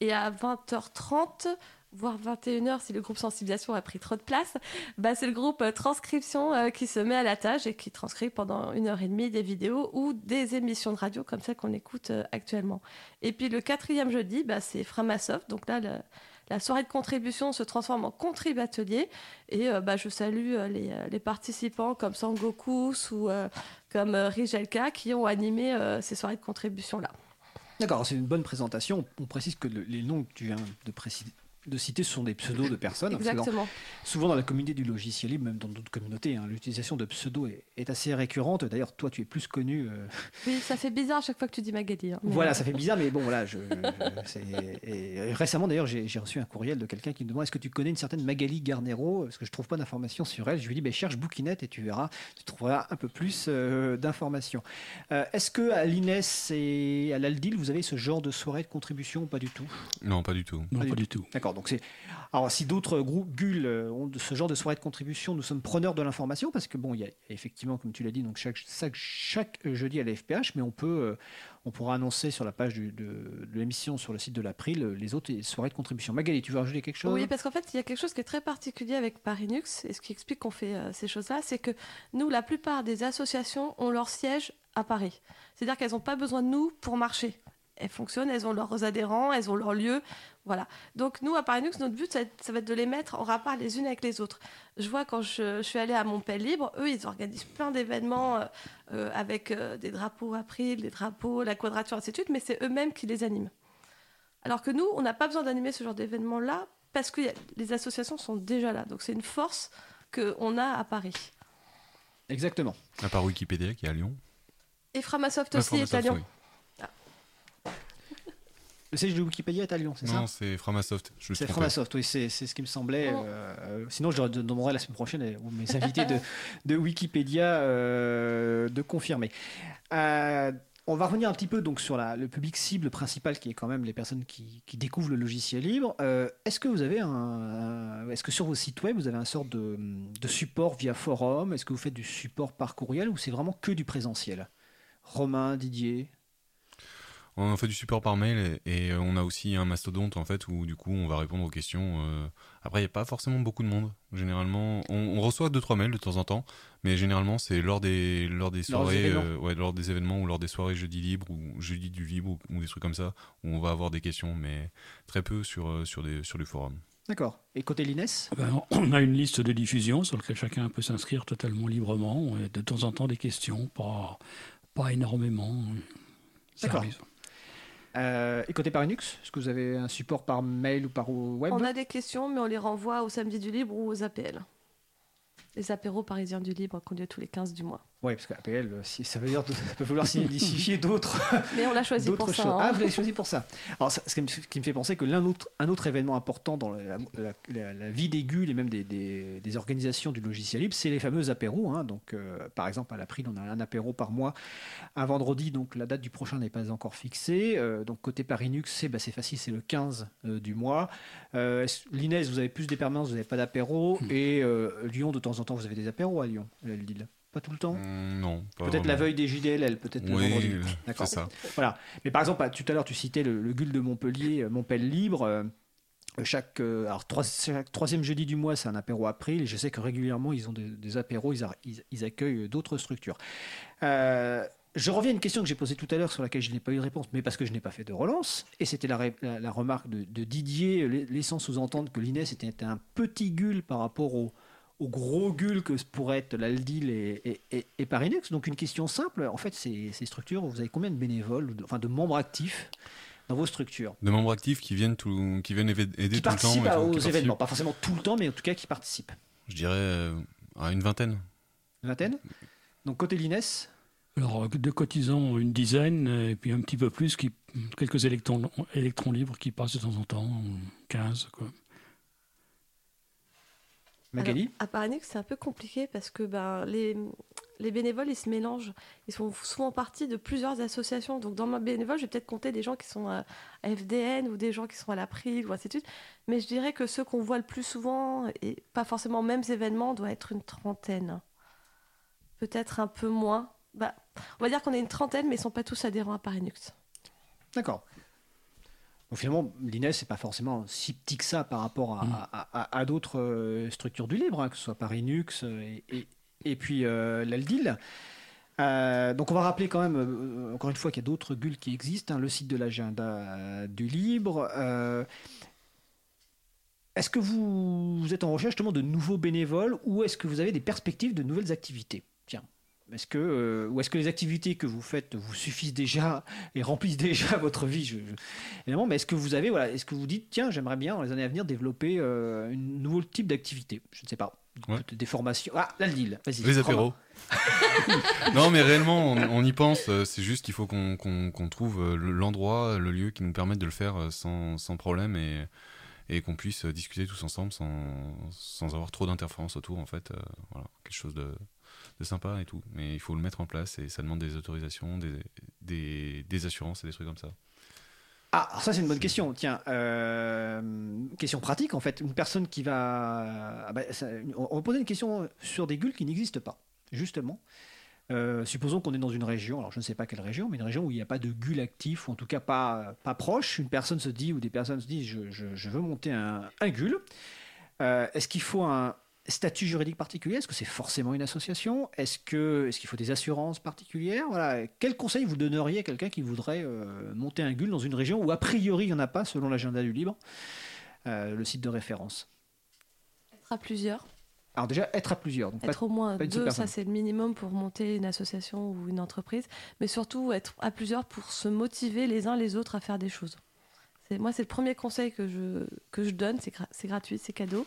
Et à 20h30, voire 21h si le groupe sensibilisation a pris trop de place, bah, c'est le groupe euh, transcription euh, qui se met à la tâche et qui transcrit pendant une heure et demie des vidéos ou des émissions de radio comme celle qu'on écoute euh, actuellement. Et puis le quatrième jeudi, bah, c'est Framasoft. Donc là, la soirée de contribution se transforme en contrib atelier et bah, je salue les, participants comme Sangokus ou comme Rijelka qui ont animé ces soirées de contribution là. D'accord, c'est une bonne présentation. On précise que le- les noms que tu viens de, préciser- de citer ce sont des pseudos de personnes. dans- Exactement. souvent dans la communauté du logiciel libre, même dans d'autres communautés, hein, l'utilisation de pseudos est, est assez récurrente. D'ailleurs, toi, tu es plus connu. euh, Oui, ça fait bizarre à chaque fois que tu dis Magali. hein, mais, Voilà, euh, ça fait bizarre, mais bon, voilà. Je, [LAUGHS] je- c'est- et récemment, d'ailleurs, j'ai reçu un courriel de quelqu'un qui me demande est-ce que tu connais une certaine Magali Garnero? Parce que je trouve pas d'informations sur elle. Je lui dis ben, cherche Bouquinette et tu verras, tu trouveras un peu plus euh, d'informations. Euh, est-ce que à l'INES et à l'Aldil, vous avez ce genre de soirée de contribution ou pas du tout? Non, pas du tout. Non, Pas pas du du tout. D'accord, donc. Alors, si d'autres groupes GUL euh, ont ce genre de soirée de contribution, nous sommes preneurs de l'information parce que, bon, il y a effectivement, comme tu l'as dit, donc chaque, chaque, jeudi à la mais on peut. euh, on pourra annoncer sur la page de, l'émission sur le site de l'April euh, les autres soirées de contribution. Magali, tu veux rajouter quelque chose? Oui, parce qu'en fait, il y a quelque chose qui est très particulier avec Parinux, et ce qui explique qu'on fait ces choses-là, c'est que nous, la plupart des associations ont leur siège à Paris. C'est-à-dire qu'elles n'ont pas besoin de nous pour marcher. elles fonctionnent, elles ont leurs adhérents, elles ont leur lieu. Voilà. Donc nous, à Parinux, notre but, ça va, être, ça va être de les mettre en rapport les unes avec les autres. Je vois quand je, je suis allée à Montpellier Libre, eux, ils organisent plein d'événements euh, euh, avec euh, des drapeaux April, des drapeaux, la quadrature, ainsi de suite, mais c'est eux-mêmes qui les animent. Alors que nous, on n'a pas besoin d'animer ce genre d'événement-là parce que a- les associations sont déjà là. Donc c'est une force qu'on a à Paris. Exactement. À part Wikipédia qui est à Lyon. Et Framasoft aussi est à Lyon. oui. Le siège de Wikipédia est à Lyon, c'est ça Non, c'est Framasoft. C'est. Framasoft, oui, c'est ce qui me semblait. Oh. euh, euh, sinon, je demanderai la semaine prochaine euh, ou mes [LAUGHS] invités de, de Wikipédia euh, de confirmer. Euh, on va revenir un petit peu donc sur la- le public cible principal, qui est quand même les personnes qui, qui découvrent le logiciel libre. Euh, est-ce que vous avez un, un- est-ce que sur vos sites web vous avez un sorte de, de support via forum? Est-ce que vous faites du support par courriel ou c'est vraiment que du présentiel? Romain, Didier, On fait du support par mail et, et on a aussi un mastodonte en fait où du coup on va répondre aux questions. euh. Après, il n'y a pas forcément beaucoup de monde. Généralement, on, on reçoit deux trois mails de temps en temps, mais généralement c'est lors des lors des Lors des soirées, euh, ouais, lors des événements ou lors des soirées jeudi libre ou jeudi du libre ou, ou des trucs comme ça où on va avoir des questions, mais très peu sur euh, sur des sur du forum. d'accord. Et côté Lines? Ah ben, on a une liste de diffusion sur laquelle chacun peut s'inscrire totalement librement. De temps en temps, des questions, pas, pas énormément. D'accord. Euh, et côté Parinux, est-ce que vous avez un support par mail ou par web? On a des questions, mais on les renvoie au samedi du libre ou aux APL. Les apéros parisiens du libre qu'on lieu tous les 15 du mois. Oui, parce qu'APL, euh, ça veut dire ça peut vouloir signifier d'autres [LAUGHS] Mais on l'a choisi d'autres pour ça. choses. hein. Ah, vous l'avez choisi pour ça. Alors, ça- ce qui me, fait penser que l'un autre, un autre événement important dans la, la- la- la vie des GUL et même des, des- des organisations du logiciel libre, c'est les fameux apéros. hein. Donc, euh, par exemple, à l'April, on a un apéro par mois, un vendredi. Donc, la date du prochain n'est pas encore fixée. Euh, donc, côté Parinux, c'est bah, c'est facile, c'est le 15 euh, du mois. Euh, L'Inès, vous avez plus des permanences, vous n'avez pas d'apéro. Et euh, Lyon, de temps en temps, vous avez des apéros à Lyon, euh, Lille. Pas tout le temps Hum, non, Peut-être la veille des JDLL, peut-être le Oui, vendredi. euh, D'accord. ça. Voilà. Mais par exemple, tout à l'heure, tu citais le, le GUL de Montpellier, euh, Montpellier Libre. euh, chaque, euh, alors, trois- chaque troisième jeudi du mois, c'est un apéro April. Et je sais que régulièrement, ils ont des, des apéros, ils, a- ils- ils accueillent d'autres structures. Euh, je reviens à une question que j'ai posée tout à l'heure sur laquelle je n'ai pas eu de réponse, mais parce que je n'ai pas fait de relance. Et c'était la, ré- la- la remarque de, de Didier, la- laissant sous-entendre que l'INES était un petit GUL par rapport au, au gros GUL que pourrait être l'Aldil et, et, et, et Parinux. Donc une question simple, en fait, ces, ces structures, vous avez combien de bénévoles, de- enfin de membres actifs dans vos structures? De membres actifs qui viennent tout, qui viennent aider Qui tout le temps. participent et à- qui aux événements, pas forcément tout le temps, mais en tout cas qui participent. Je dirais euh, à une vingtaine. Une vingtaine? Donc côté l'INES, Alors, de cotisants, une dizaine, et puis un petit peu plus, qui, quelques électrons, électrons libres qui passent de temps en temps, 15. Quoi. Magali Alors, à Parinux, c'est un peu compliqué parce que ben, les, les bénévoles, ils se mélangent. Ils sont souvent partie de plusieurs associations. Donc, dans ma bénévole, je vais peut-être compter des gens qui sont à, FDN ou des gens qui sont à l'April ou ainsi de suite. Mais je dirais que ceux qu'on voit le plus souvent, et pas forcément aux mêmes événements, doit être une trentaine. Peut-être un peu moins. Bah, on va dire qu'on est une trentaine, mais ils ne sont pas tous adhérents à Parinux. D'accord. Donc finalement, l'INES, c'est pas forcément si petit que ça par rapport à, Mm. à- à- à d'autres euh, structures du libre, hein, que ce soit Parinux euh, et, et, et puis euh, l'Aldil. Euh, donc on va rappeler quand même, euh, encore une fois, qu'il y a d'autres GUL qui existent, hein, le site de l'agenda du libre. est-ce que vous, vous êtes en recherche justement de nouveaux bénévoles ou est-ce que vous avez des perspectives de nouvelles activités? Tiens, est-ce que, euh, ou est-ce que les activités que vous faites vous suffisent déjà et remplissent [LAUGHS] déjà votre vie? Je- je- Évidemment, mais est-ce que vous avez, voilà, est-ce que vous dites, tiens, j'aimerais bien dans les années à venir développer euh, un nouveau type d'activité? Je ne sais pas. Ouais. Des formations. Ah, là, le deal. Vas-y. Les apéros. [LAUGHS] non, mais réellement, on, on y pense. euh, C'est juste qu'il faut qu'on trouve le- l'endroit, le lieu qui nous permette de le faire sans, sans problème et, et qu'on puisse discuter tous ensemble sans, sans avoir trop d'interférences autour, en fait. euh, voilà, quelque chose de, de sympa et tout. Mais il faut le mettre en place et ça demande des autorisations, des, des, des assurances et des trucs comme ça. Ah, alors ça c'est une bonne question. Tiens, euh, question pratique en fait. Une personne qui va, ah bah, ça- on on va poser une question sur des gules qui n'existent pas, justement. Euh, supposons qu'on est dans une région, alors je ne sais pas quelle région, mais une région où il n'y a pas de gull actif, ou en tout cas pas, pas proche. Une personne se dit, ou des personnes se disent, je, je- je veux monter un, un. Euh, Est-ce qu'il faut un, statut juridique particulier Est-ce que c'est forcément une association? Est-ce que est-ce qu'il faut des assurances particulières? Voilà. Quel conseil vous donneriez à quelqu'un qui voudrait euh, monter un GUL dans une région où a priori il n'y en a pas selon l'agenda du libre, euh, le site de référence? Être à plusieurs. Alors déjà être à plusieurs. Donc pas- Être au moins deux, personne. ça c'est le minimum pour monter une association ou une entreprise, mais surtout être à plusieurs pour se motiver les uns les autres à faire des choses. C'est, moi, c'est le premier conseil que je, que je donne, c'est, gra- c'est gratuit, c'est cadeau.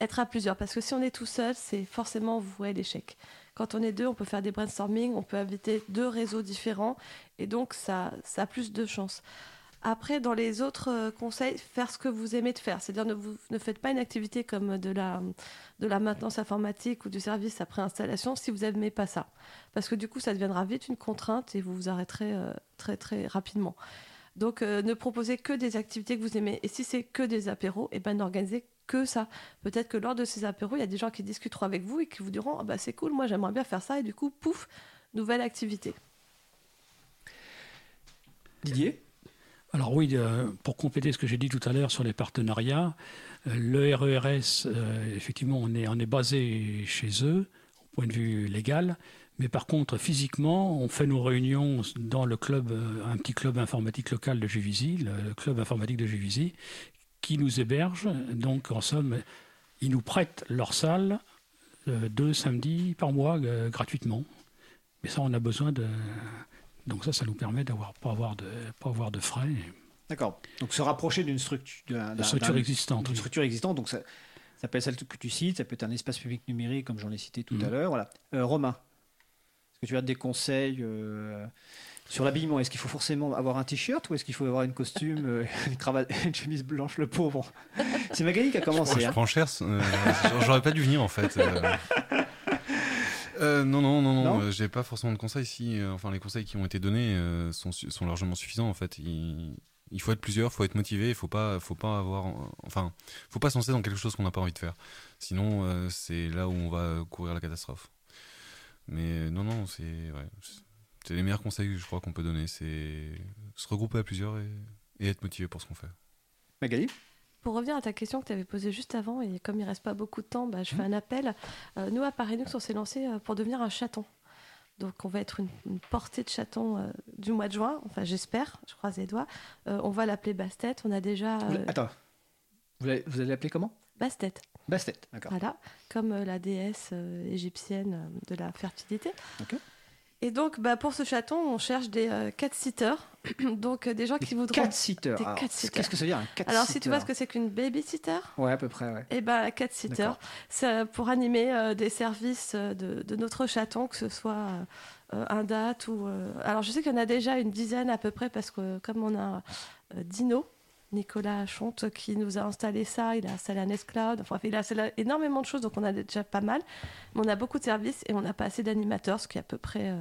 Être à plusieurs, parce que si on est tout seul, c'est forcément voué à l'échec. Quand on est deux, on peut faire des brainstorming, on peut inviter deux réseaux différents, et donc ça, ça a plus de chances. Après, dans les autres euh, conseils, faire ce que vous aimez de faire. C'est-à-dire ne, vous, ne faites pas une activité comme de la, de la maintenance informatique ou du service après installation si vous n'aimez pas ça. Parce que du coup, ça deviendra vite une contrainte et vous vous arrêterez euh, très très rapidement. Donc, euh, ne proposez que des activités que vous aimez. Et si c'est que des apéros, et ben n'organisez que ça. Peut-être que lors de ces apéros, il y a des gens qui discuteront avec vous et qui vous diront ah bah, c'est cool, moi j'aimerais bien faire ça. Et du coup, pouf, nouvelle activité. Didier? Alors oui, euh, pour compléter ce que j'ai dit tout à l'heure sur les partenariats, euh, le RERS, euh, effectivement, on est, on est basé chez eux, au point de vue légal, mais par contre, physiquement, on fait nos réunions dans le club, un petit club informatique local de Juvisy, le, le club informatique de Juvisy, qui nous héberge. Donc, en somme, ils nous prêtent leur salle euh, deux samedis par mois euh, gratuitement. Mais ça, on a besoin de... Donc ça, ça nous permet d'avoir pas avoir de pas avoir de frais. D'accord. Donc se rapprocher d'une structure, d'un- structure d'un- existante. d'une oui. structure existante. Donc ça, ça peut être celle que tu cites, ça peut être un espace public numérique comme j'en ai cité tout Mhm. à l'heure. Voilà. Euh, Romain, est-ce que tu as des conseils sur l'habillement Est-ce qu'il faut forcément avoir un t-shirt ou est-ce qu'il faut avoir une costume, euh, [LAUGHS] une cravate, une chemise blanche, le pauvre? C'est Magali qui a commencé. je hein. prends cher. euh, J'aurais pas dû venir en fait. euh. Euh, non, non, non, non, euh, j'ai pas forcément de conseils. Si, euh, enfin, les conseils qui ont été donnés sont, largement suffisants en fait. Il, il faut être plusieurs, faut être motivé, il faut pas, faut pas avoir, enfin, faut pas se lancer dans quelque chose qu'on n'a pas envie de faire. Sinon, c'est là où on va courir la catastrophe. Mais non, non, c'est, ouais, c'est les meilleurs conseils que je crois qu'on peut donner, c'est se regrouper à plusieurs et, et être motivé pour ce qu'on fait. Magali? Pour revenir à ta question que tu avais posée juste avant, et comme il reste pas beaucoup de temps, bah, je fais un appel. Euh, nous, à Paris on s'est lancé euh, pour devenir un chaton. Donc, on va être une, une portée de chatons euh, du mois de juin. Enfin, j'espère, je croise les doigts. Euh, on va l'appeler Bastet. On a déjà. Euh, Attends. Vous allez, vous allez l'appeler comment? Bastet. Bastet, d'accord. Voilà, comme euh, la déesse euh, égyptienne euh, de la fertilité. Ok. Et donc, bah, pour ce chaton, on cherche des euh, cat-sitters. [CLEARS THROAT] donc, euh, des gens qui voudront. Cat-sitter. Cat-sitters. Qu'est-ce que ça veut dire un cat Alors, si tu vois ce que c'est qu'une baby-sitter, Ouais, à peu près, ouais. eh ben, cat-sitter, D'accord. c'est pour animer euh, des services euh, de, de notre chaton, que ce soit un date ou. Alors, je sais qu'il y en a déjà une dizaine à peu près, parce que comme on a Dino, Nicolas Chonte, qui nous a installé ça, il a installé un S-Cloud, enfin, il a installé énormément de choses, donc on a déjà pas mal. Mais on a beaucoup de services et on n'a pas assez d'animateurs, ce qui est à peu près. euh,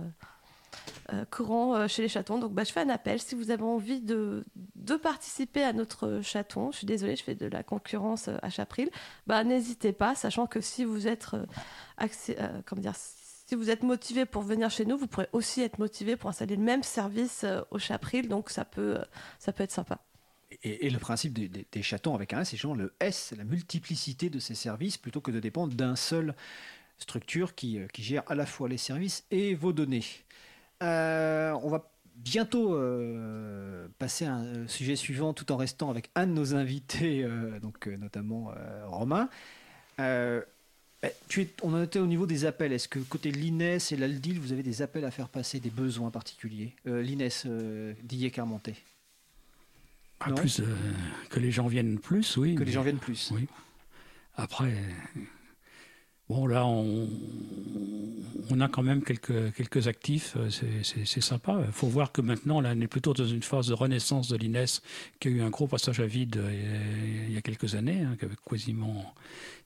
euh, courant euh, chez les chatons. Donc bah, je fais un appel. Si vous avez envie de, de participer à notre chaton, je suis désolée, je fais de la concurrence à Chapril, bah, n'hésitez pas, sachant que si vous êtes comment dire, si vous êtes motivé pour venir chez nous, vous pourrez aussi être motivé pour installer le même service au Chapril, donc ça peut, ça peut être sympa. Et, le principe des, des- chatons avec un S, c'est justement le S, la multiplicité de ces services plutôt que de dépendre d'un seul structure qui, euh, qui gère à la fois les services et vos données. Euh, on va bientôt euh, passer à un sujet suivant tout en restant avec un de nos invités, donc notamment Romain. Eh, tu es, on en était au niveau des appels. Est-ce que côté l'INES et l'ALDIL, vous avez des appels à faire passer, des besoins particuliers? L'INES, Didier Carmenté. Ah, plus, euh, que les gens viennent plus, oui. Que les gens viennent plus. Oui. Après, bon là, on, on a quand même quelques, quelques actifs, euh, c'est- sympa. Il faut voir que maintenant, là, on est plutôt dans une phase de renaissance de l'INES qui a eu un gros passage à vide euh, il y a quelques années, hein, qui avait quasiment,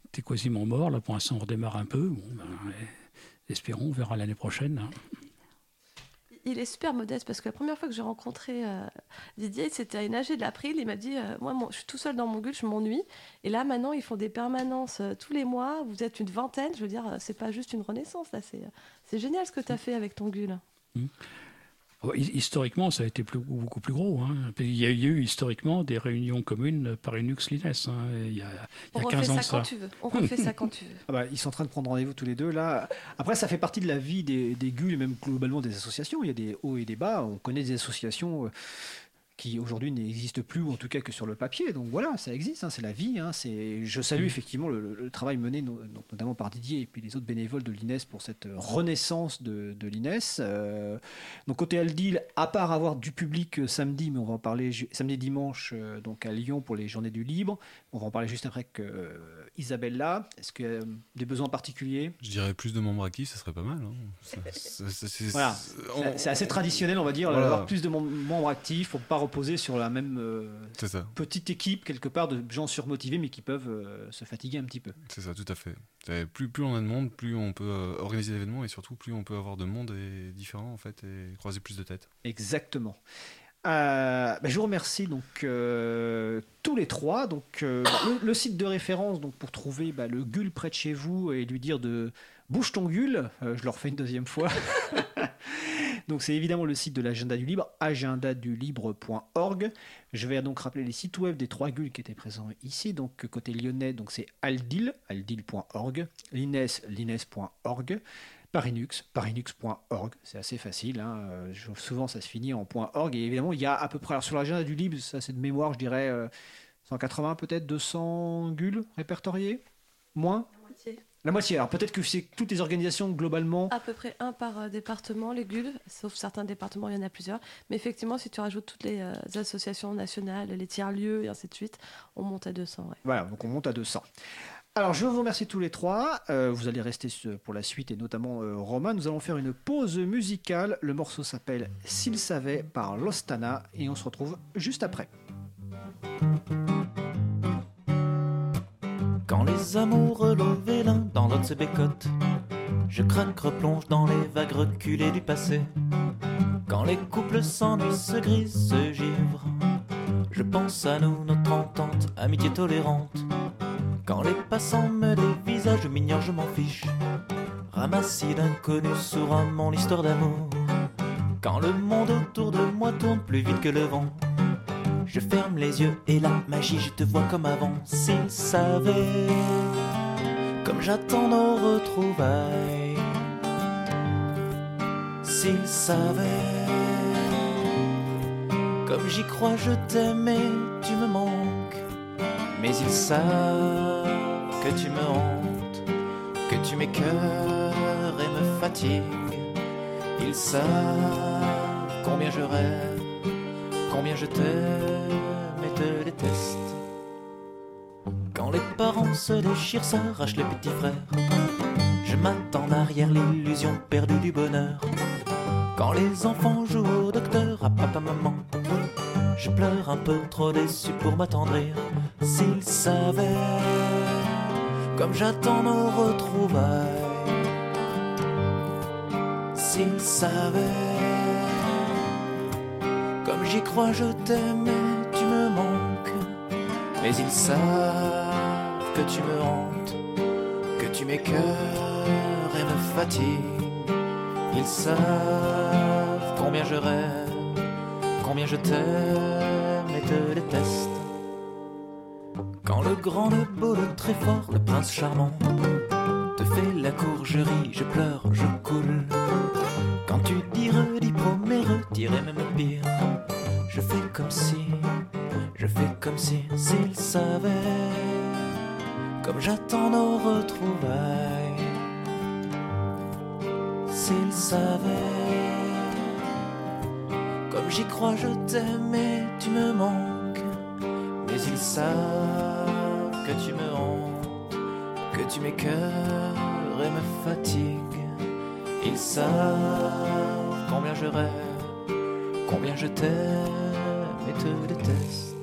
était quasiment mort. Là, pour l'instant, on redémarre un peu. Bon, ben, eh, espérons, on verra l'année prochaine. hein. Il est super modeste parce que la première fois que j'ai rencontré euh, Didier, c'était à une AG de l'April. Il m'a dit euh, Moi, mon- je suis tout seul dans mon gueule, je m'ennuie. Et là, maintenant, ils font des permanences euh, tous les mois. Vous êtes une vingtaine. Je veux dire, c'est pas juste une renaissance. là. C'est génial ce que tu as fait avec ton gueule. Hi- Historiquement, ça a été plus- beaucoup plus gros. hein. Il, y a, eu historiquement des réunions communes par Linux Linux. hein, il y a, il y On a refait 15 ans ça de quand ça. tu veux. On refait ça quand tu veux. [LAUGHS] Ah bah, ils sont en train de prendre rendez-vous tous les deux là. Après, ça fait partie de la vie des, des GUL et même globalement des associations. Il y a des hauts et des bas. On connaît des associations euh, qui aujourd'hui n'existent plus, ou en tout cas que sur le papier. Donc voilà, ça existe, hein, c'est la vie. hein, c'est... Je salue effectivement le, travail mené no- donc, notamment par Didier et puis les autres bénévoles de l'INES pour cette euh, renaissance de, de l'INES. Euh, donc côté Aldil, à part avoir du public euh, samedi, mais on va en parler ju- samedi dimanche euh, donc à Lyon pour les journées du libre. On va en parler juste après que euh, Isabelle là. Est-ce que des besoins particuliers? Je dirais plus de membres actifs, ça serait pas mal. hein. Ça- ça- ça- c'est- Voilà. on- C'est- assez traditionnel, on va dire, Voilà. d'avoir plus de mem- membres actifs pour pas reposer sur la même euh, petite équipe quelque part de gens surmotivés mais qui peuvent euh, se fatiguer un petit peu. c'est ça, tout à fait. Plus, plus on a de monde, plus on peut euh, organiser l'événement et surtout plus on peut avoir de monde et différent en fait et croiser plus de têtes. Exactement. Euh, bah, je vous remercie donc euh, tous les trois. Donc euh, le, le site de référence donc pour trouver bah, le GUL près de chez vous et lui dire de bouge ton GUL. je le refais une deuxième fois. [LAUGHS] donc c'est évidemment le site de l'agenda du libre, agendadulibre.org. Je vais donc rappeler les sites web des trois GUL qui étaient présents ici. Donc côté lyonnais, c'est aldil, aldil.org, l'ines. Parinux, parinux.org, c'est assez facile. hein, euh, souvent, ça se finit en .org. Et évidemment, il y a à peu près, alors sur l'agenda du libre, ça c'est de mémoire, je dirais euh, 180 peut-être, 200 gules répertoriés? Moins? La moitié. Alors peut-être que c'est toutes les organisations globalement. À peu près un par euh, département, les GUL, sauf certains départements, il y en a plusieurs. Mais effectivement, si tu rajoutes toutes les euh, associations nationales, les tiers-lieux et ainsi de suite, on monte à 200. ouais. Voilà, donc on monte à 200. Alors je vous remercie tous les trois. Euh, vous allez rester pour la suite et notamment Romain. Nous allons faire une pause musicale. Le morceau s'appelle S'il savait par Lostana et on se retrouve juste après. Quand les amoureux levés l'un dans l'autre se bécotent, je craque, replonge dans les vagues reculées du passé. Quand les couples s'ennuient, se grisent, se givrent, je pense à nous, notre entente, amitié tolérante. Quand les passants me dévisagent, je m'ignore, je m'en fiche. Ramassis d'inconnus sourd à mon histoire d'amour. Quand le monde autour de moi tourne plus vite que le vent. Je ferme les yeux et la magie, je te vois comme avant. S'ils savaient, comme j'attends nos retrouvailles. S'ils savaient, comme j'y crois, je t'aime et tu me manques. Mais ils savent que tu me hantes, que tu m'écœures et me fatigues. Ils savent combien je rêve combien je t'aime te déteste. Quand les parents se déchirent, s'arrachent les petits frères, je m'attends derrière l'illusion perdue du bonheur. Quand les enfants jouent au docteur, à papa, maman, je pleure un peu trop déçu pour m'attendrir. S'ils savaient, comme j'attends nos retrouvailles, s'ils savaient. Comme j'y crois, je t'aime Mais ils savent que tu me hantes, que tu m'écœures et me fatigues. Ils savent combien je rêve, combien je t'aime et te déteste. Quand le grand, le beau, le très fort, le prince charmant te fait la cour, je ris, je pleure, je coule. Quand tu dis redis, promets, retirer même pire. Je fais comme si, fais comme si, s'ils savaient, comme j'attends nos retrouvailles. S'ils savaient, comme j'y crois, je t'aime et tu me manques. Mais ils savent que tu me hantes, que tu m'écœures et me fatigues. Ils savent combien je rêve, combien je t'aime et te déteste.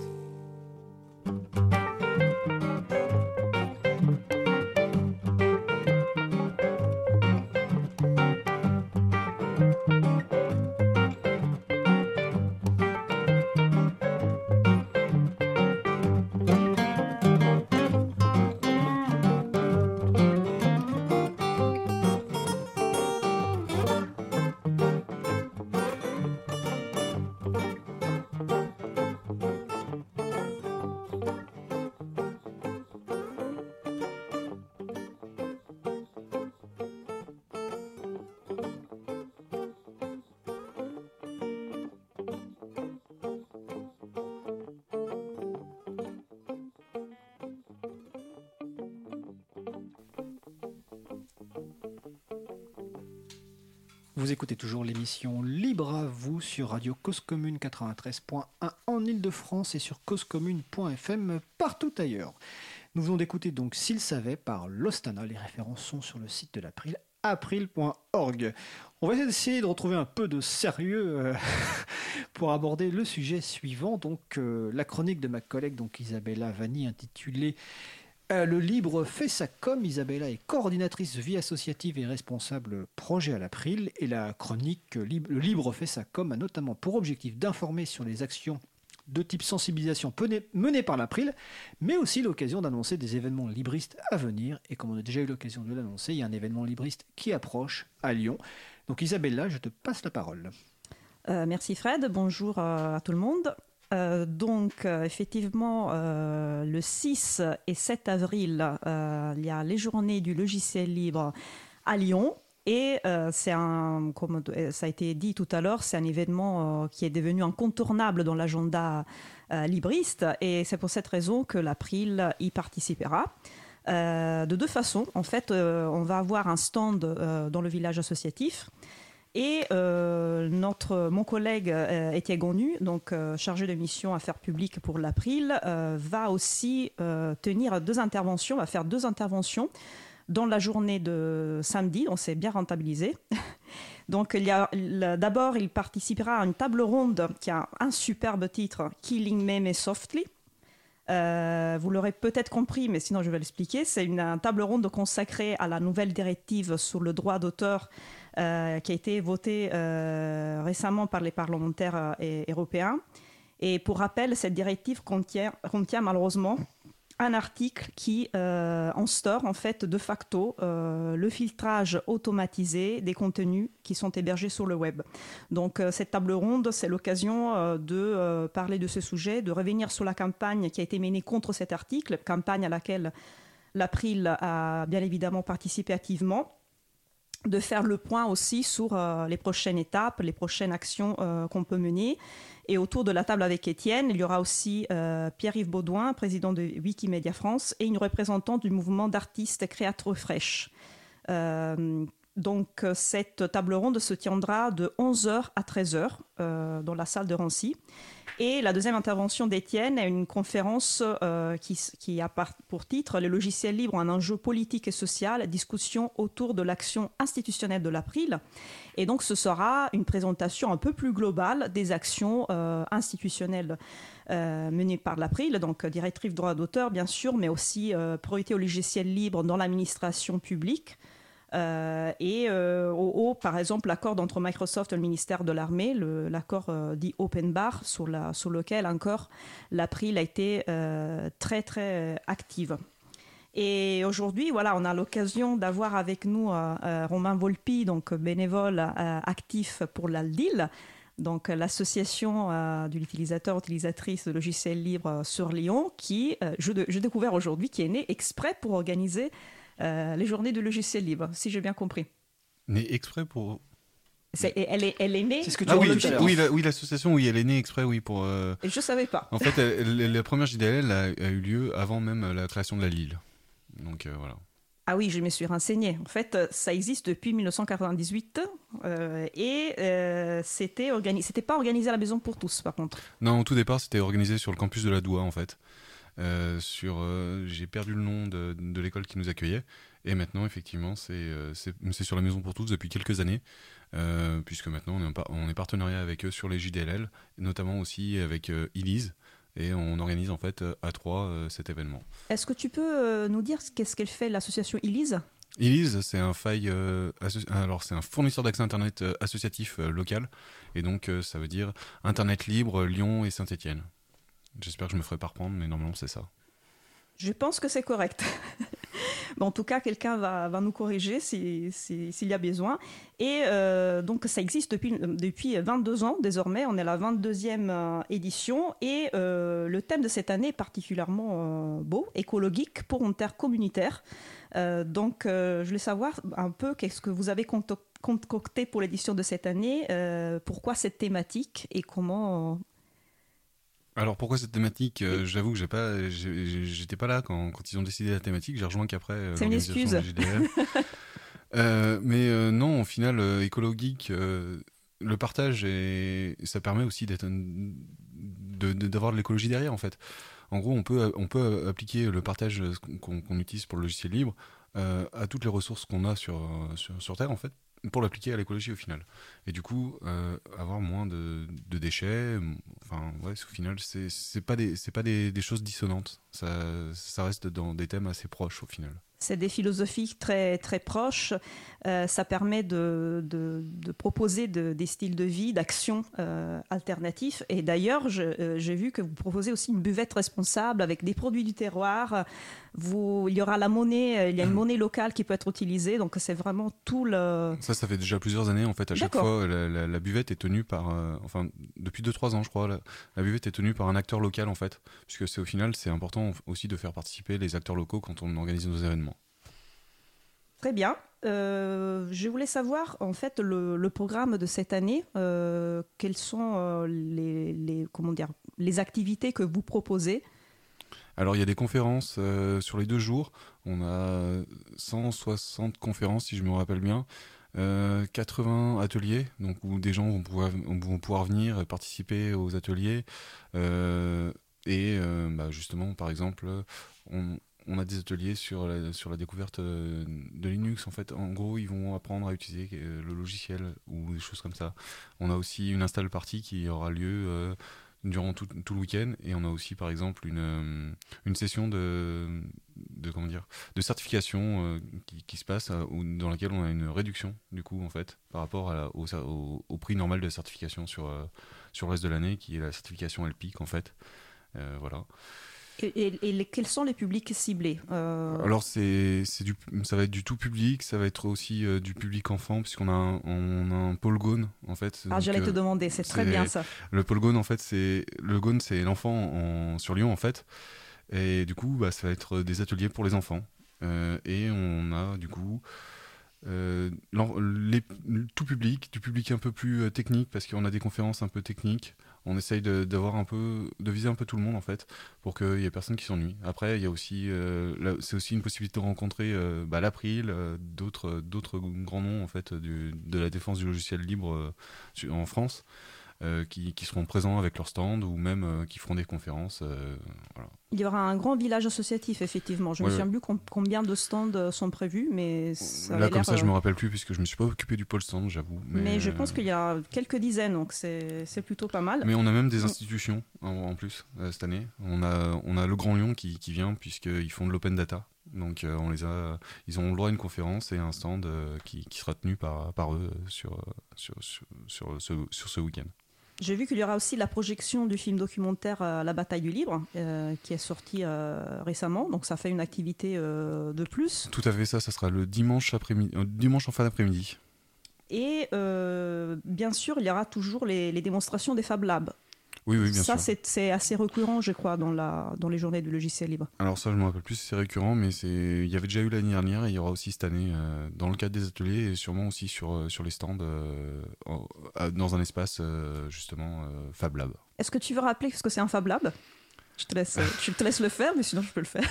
Écoutez toujours l'émission Libre à vous sur Radio Cause Commune 93.1 en Ile-de-France et sur causecommune.fm partout ailleurs. Nous venons d'écouter donc S'il savait par Lostana. Les références sont sur le site de l'April, april.org. On va essayer de retrouver un peu de sérieux euh, [LAUGHS] pour aborder le sujet suivant, donc euh, la chronique de ma collègue donc Isabella Vanni intitulée le Libre fait sa com. Isabella est coordinatrice vie associative et responsable projet à l'April. Et la chronique euh, Le Libre fait sa com a notamment pour objectif d'informer sur les actions de type sensibilisation menées par l'April, mais aussi l'occasion d'annoncer des événements libristes à venir. Et comme on a déjà eu l'occasion de l'annoncer, il y a un événement libriste qui approche à Lyon. Donc Isabella, je te passe la parole. Euh, merci Fred, bonjour euh, à tout le monde. Euh, donc euh, effectivement, euh, le 6 et 7 avril, il y a les journées du logiciel libre à Lyon. Et c'est un, comme ça a été dit tout à l'heure, c'est un événement qui est devenu incontournable dans l'agenda libriste. Et c'est pour cette raison que l'April y participera. De deux façons. En fait, on va avoir un stand dans le village associatif. Et euh, notre, mon collègue euh, Étienne Gonu, donc euh, chargé de mission affaires publiques pour l'April, va aussi tenir deux interventions, va faire deux interventions dans la journée de samedi, donc c'est bien rentabilisé. [LAUGHS] Donc il y a d'abord il participera à une table ronde qui a un superbe titre, Killing Meme Softly. Vous l'aurez peut-être compris, mais sinon je vais l'expliquer. C'est une, table ronde consacrée à la nouvelle directive sur le droit d'auteur qui a été votée euh, récemment par les parlementaires euh, européens. Et pour rappel, cette directive contient, malheureusement un article qui euh, instaure en fait de facto euh, le filtrage automatisé des contenus qui sont hébergés sur le web. Donc euh, cette table ronde, c'est l'occasion euh, de euh, parler de ce sujet, de revenir sur la campagne qui a été menée contre cet article, campagne à laquelle l'April a bien évidemment participé activement de faire le point aussi sur euh, les prochaines étapes, les prochaines actions euh, qu'on peut mener. Et autour de la table avec Étienne, il y aura aussi euh, Pierre-Yves Baudouin, président de Wikimedia France, et une représentante du mouvement d'artistes créateurs fraîches. Donc euh, cette table ronde se tiendra de 11h à 13h euh, dans la salle de Rancy. Et la deuxième intervention d'Étienne est une conférence euh, qui, a pour titre Les logiciels libres, un enjeu politique et social, discussion autour de l'action institutionnelle de l'April. Et donc ce sera une présentation un peu plus globale des actions institutionnelles menées par l'April, donc directive droit d'auteur bien sûr, mais aussi priorité aux logiciels libres dans l'administration publique. Euh, et euh, au haut, par exemple, l'accord entre Microsoft et le ministère de l'Armée, l'accord euh, dit Open Bar, sur, lequel encore l'April a été très très active. Et aujourd'hui, voilà, on a l'occasion d'avoir avec nous Romain Volpi, donc bénévole actif pour l'ALDIL, donc l'association euh, de l'utilisateur utilisatrice de logiciels libres sur Lyon, qui, euh, je, découvert aujourd'hui, qui est né exprès pour organiser les journées du logiciel libre, si j'ai bien compris. Né exprès pour. Elle, est, elle est née. C'est ce que tu Ah oui, oui, la- oui, l'association, oui, elle est née exprès, oui, pour. euh, Et je savais pas. En fait, [LAUGHS] elle- la première JDL a, a eu lieu avant même la création de la Lille. Donc euh, voilà. Ah oui, je me suis renseignée. En fait, euh, ça existe depuis 1998 euh, et euh, c'était organi- c'était pas organisé à la maison pour tous, par contre. Non, au tout départ, c'était organisé sur le campus de la Doua, en fait. Euh, sur, euh, j'ai perdu le nom de, de l'école qui nous accueillait. Et maintenant, effectivement, c'est euh, sur la Maison pour tous depuis quelques années, euh, puisque maintenant on est, on partenariat avec eux sur les JDLL, notamment aussi avec euh, Elise, et on organise en fait à trois euh, cet événement. Est-ce que tu peux nous dire qu'est-ce qu'elle fait l'association Elise? Elise, c'est un faille, alors c'est un fournisseur d'accès internet associatif local, et donc ça veut dire Internet libre Lyon et Saint-Étienne. J'espère que je me ferai pas reprendre, mais normalement c'est ça. Je pense que c'est correct. [LAUGHS] en tout cas, quelqu'un va, va, nous corriger s'il si, y a besoin. Et euh, donc, ça existe depuis, depuis 22 ans désormais. On est la 22e euh, édition. Et euh, le thème de cette année est particulièrement beau, écologique pour une terre communautaire. donc, je voulais savoir un peu qu'est-ce que vous avez concocté pour l'édition de cette année, pourquoi cette thématique et comment alors pourquoi cette thématique euh, J'avoue que j'ai pas, j'étais pas là quand, ils ont décidé la thématique. J'ai rejoint qu'après. Euh, C'est une excuse. [LAUGHS] euh, mais non, au final, écologique, le partage et ça permet aussi d'être d'avoir de, l'écologie derrière en fait. En gros, on peut on peut appliquer le partage qu'on utilise pour le logiciel libre à toutes les ressources qu'on a sur, sur, sur Terre en fait pour l'appliquer à l'écologie au final. Et du coup, euh, avoir moins de, déchets, enfin, ouais, au final, c'est pas, des, pas des, des, choses dissonantes. Ça, ça reste dans des thèmes assez proches au final. C'est des philosophies très, très proches. Euh, ça permet de, de, proposer de, des styles de vie, d'actions euh, alternatifs. Et d'ailleurs, j'ai vu que vous proposez aussi une buvette responsable avec des produits du terroir, vous, il y aura la monnaie, euh, il y a une [LAUGHS] monnaie locale qui peut être utilisée, donc c'est vraiment tout le. Ça, ça fait déjà plusieurs années en fait. À chaque fois, la, buvette est tenue par, euh, enfin, depuis 2-3 ans, je crois, la, buvette est tenue par un acteur local en fait, puisque c'est au final, c'est important aussi de faire participer les acteurs locaux quand on organise nos événements. Très bien. Euh, je voulais savoir en fait le, programme de cette année. quelles sont les, les, comment dire, les activités que vous proposez? Alors il y a des conférences euh, sur les deux jours. On a 160 conférences si je me rappelle bien. 80 euh, ateliers, donc où des gens vont pouvoir, venir participer aux ateliers. Euh, et bah, justement, par exemple, on, a des ateliers sur la, sur la découverte de Linux. En fait, en gros, ils vont apprendre à utiliser le logiciel ou des choses comme ça. On a aussi une install party qui aura lieu durant tout, tout le week-end. Et on a aussi, par exemple, une, euh, une session de, de, comment dire, de certification euh, qui, se passe euh, dans laquelle on a une réduction, du coup, en fait, par rapport au, au, prix normal de certification sur, sur le reste de l'année, qui est la certification LPIC, en fait. voilà. Et, quels sont les publics ciblés euh? Alors c'est du ça va être du tout public, ça va être aussi euh, du public enfant puisqu'on a un, on a un polgone en fait. Ah j'allais te euh, demander, c'est très bien ça. Le polgone en fait c'est le gone c'est l'enfant sur Lyon en fait et du coup bah, ça va être des ateliers pour les enfants et on a du coup les, tout public, du public un peu plus technique parce qu'on a des conférences un peu techniques on essaye de viser un peu tout le monde en fait, pour qu'il y ait personne qui s'ennuie. Après, il y a aussi, euh, c'est aussi une possibilité de rencontrer euh, bah, l'April, euh, d'autres, d'autres grands noms en fait de la défense du logiciel libre en France. Euh, qui, seront présents avec leur stand ou même euh, qui feront des conférences. Euh, Il y aura un grand village associatif, effectivement. Je ne me souviens plus combien de stands sont prévus, mais Là, comme ça, je ne me rappelle plus puisque je ne me suis pas occupé du pôle stand, j'avoue. Mais... je pense qu'il y a quelques dizaines, donc c'est plutôt pas mal. Mais on a même des institutions en, plus cette année. On a, on a le Grand Lyon qui, qui vient puisqu'ils font de l'open data. Donc on les a, ils ont le droit à une conférence et un stand qui, qui, sera tenu par, par eux sur, sur, sur, sur ce, sur ce week-end. J'ai vu qu'il y aura aussi la projection du film documentaire euh, La bataille du livre, euh, qui est sorti euh, récemment. Donc ça fait une activité de plus. Tout à fait ça, ça sera le dimanche, après-midi, dimanche en fin d'après-midi. Et bien sûr, il y aura toujours les, les démonstrations des Fab Labs. Oui, oui, bien ça, sûr. Ça, c'est assez récurrent, je crois, dans, la, dans les journées du logiciel libre. Alors ça, je ne me rappelle plus si c'est récurrent, mais il y avait déjà eu l'année dernière et il y aura aussi cette année euh, dans le cadre des ateliers et sûrement aussi sur, euh, sur les stands euh, dans un espace justement Fab Lab. Est-ce que tu veux rappeler ce que c'est un Fab Lab? Je te, laisse, je te laisse le faire, mais sinon je peux le faire.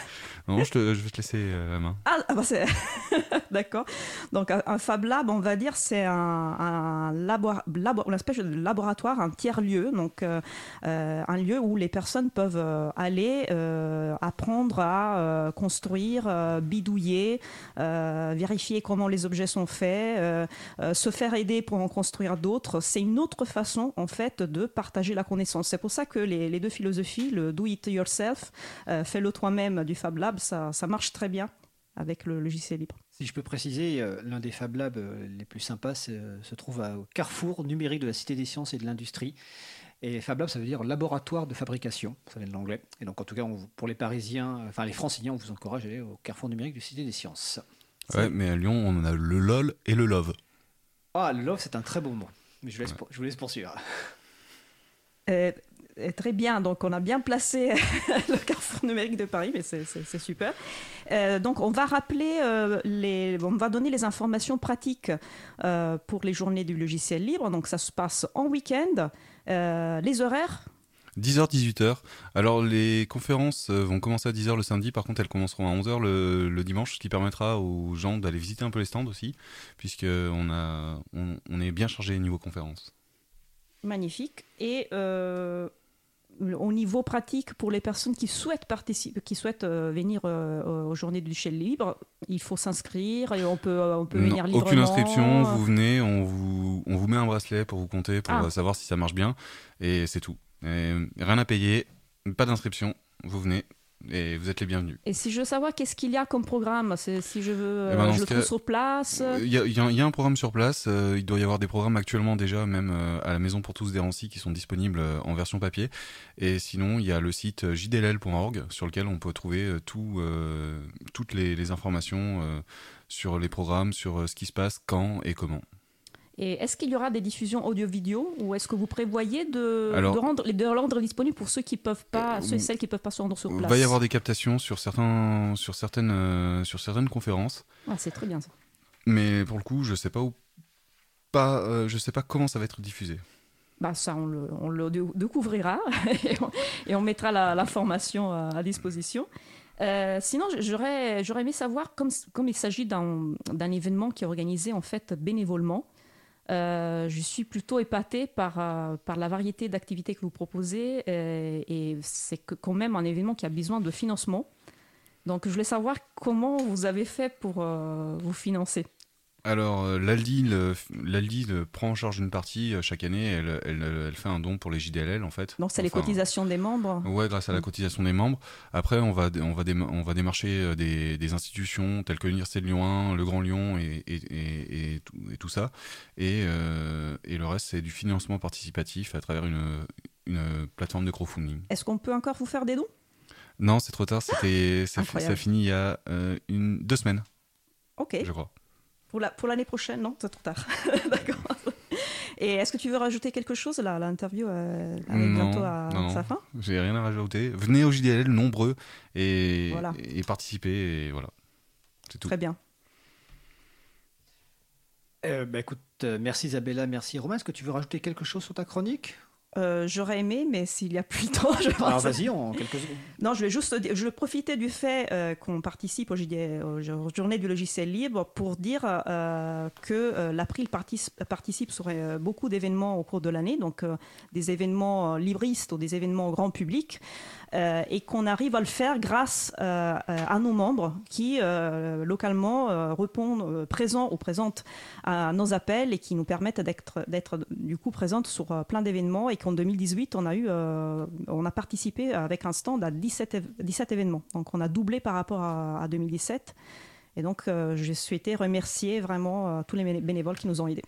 Non, je, te, je vais te laisser euh, la main. Ah, ah bah c'est. [LAUGHS] D'accord. Donc un, Fab Lab, on va dire, c'est un, un labo, labo, une espèce de laboratoire, un tiers-lieu. Donc euh, euh, un lieu où les personnes peuvent aller apprendre à construire, bidouiller, vérifier comment les objets sont faits, se faire aider pour en construire d'autres. C'est une autre façon, en fait, de partager la connaissance. C'est pour ça que les, les deux philosophies, le yourself, euh, fais-le toi-même du Fab Lab, ça, marche très bien avec le logiciel libre. Si je peux préciser, euh, l'un des Fab Labs euh, les plus sympas se trouve au carrefour numérique de la Cité des sciences et de l'industrie. Et Fab Lab, ça veut dire laboratoire de fabrication, ça vient de l'anglais. Et donc, en tout cas, on- pour les Parisiens, enfin les Franciliens, on vous encourage à aller au Carrefour numérique du Cité des Sciences. Ouais, mais à Lyon, on a le LOL et le LOVE. Ah, le love, c'est un très beau mot. Mais je, vous laisse pour- je vous laisse poursuivre. Très bien, donc on a bien placé [LAUGHS] le carrefour numérique de Paris, mais c'est- super. Euh, donc on va rappeler, euh, les, on va donner les informations pratiques euh, pour les journées du logiciel libre. Donc ça se passe en week-end. Les horaires? 10h, 18h. Alors, les conférences vont commencer à 10h le samedi. Par contre, elles commenceront à 11h le, le dimanche, ce qui permettra aux gens d'aller visiter un peu les stands aussi, puisqu'on a, on, on est bien chargé niveau conférences. Magnifique. Et euh, au niveau pratique, pour les personnes qui souhaitent participer, qui souhaitent euh, venir euh, aux journées du logiciel libre, il faut s'inscrire et on peut, euh, on peut Non, venir librement. aucune inscription, vous venez, on vous, on vous met un bracelet pour vous compter, pour Ah. savoir si ça marche bien, et c'est tout. Et rien à payer, pas d'inscription, vous venez, et vous êtes les bienvenus. Et si je veux savoir qu'est-ce qu'il y a comme programme, si je veux, Eh ben, euh, je le trouve sur place. Il y, a- y y un programme sur place, euh, il doit y avoir des programmes actuellement déjà, même euh, à la Maison pour tous d'Hérancy, qui sont disponibles euh, en version papier. Et sinon, il y a le site jdll.org, sur lequel on peut trouver tout, toutes les, les informations sur les programmes, sur ce qui se passe, quand et comment. Et est-ce qu'il y aura des diffusions audio-vidéo ou est-ce que vous prévoyez de, Alors- de rendre, de rendre disponible pour ceux qui peuvent pas, Euh, ceux et celles qui peuvent pas se rendre sur Il place va y avoir des captations sur, certains, sur, certaines, euh, sur certaines conférences. Ah, c'est très bien ça. Mais pour le coup, je sais pas où, pas, euh, je sais pas comment ça va être diffusé. Bah ça, on le, on le dé- découvrira [LAUGHS] et, on, et on mettra la- l'information à, à disposition. Euh, sinon, j'aurais, j'aurais aimé savoir, comme, comme il s'agit d'un, d'un événement qui est organisé en fait bénévolement, euh, je suis plutôt épatée par, euh, par la variété d'activités que vous proposez euh, et c'est quand même un événement qui a besoin de financement. Donc, je voulais savoir comment vous avez fait pour vous financer. Alors, euh, le prend en charge une partie euh, chaque année. Elle, elle, elle fait un don pour les JDLL en fait. Donc, c'est les cotisations des membres. Ouais, grâce à la Mm. cotisation des membres. Après, on va, on va, déma- on va démarcher euh, des, des institutions telles que l'Université de Lyon 1, le Grand Lyon et, et, et, et tout, ça. Et, euh, et le reste, c'est du financement participatif à travers une, une plateforme de crowdfunding. Est-ce qu'on peut encore vous faire des dons? Non, c'est trop tard. C'était, ça, ça finit il y a euh, une, deux semaines, Ok. je crois. Pour la- pour l'année prochaine, non C'est trop tard. [LAUGHS] D'accord. Et est-ce que tu veux rajouter quelque chose là L'interview euh, arrive Non, bientôt à non, sa fin? J'ai rien à rajouter. Venez au JDLL nombreux et, Voilà. et participez et voilà. C'est tout. Très bien. Euh, bah, écoute, euh, merci Isabella, merci Romain. Est-ce que tu veux rajouter quelque chose sur ta chronique? Euh, J'aurais aimé, mais s'il n'y a plus le temps, je pense. Alors vas-y, en quelques secondes. Non, je vais juste dire- je vais profiter du fait euh, qu'on participe aux jo- journées du logiciel libre pour dire euh, que l'April partici- participe sur beaucoup d'événements au cours de l'année, donc des événements libristes ou des événements au grand public, euh, et qu'on arrive à le faire grâce euh, à nos membres qui euh, localement euh, répondent euh, présents ou présentes à nos appels et qui nous permettent d'être du coup présentes sur euh, plein d'événements et qu'en 2018 on a eu euh, on a participé avec un stand à 17, év- 17 événements. Donc on a doublé par rapport à, à 2017 et donc euh, j'ai souhaité remercier vraiment euh, tous les béné- bénévoles qui nous ont aidés.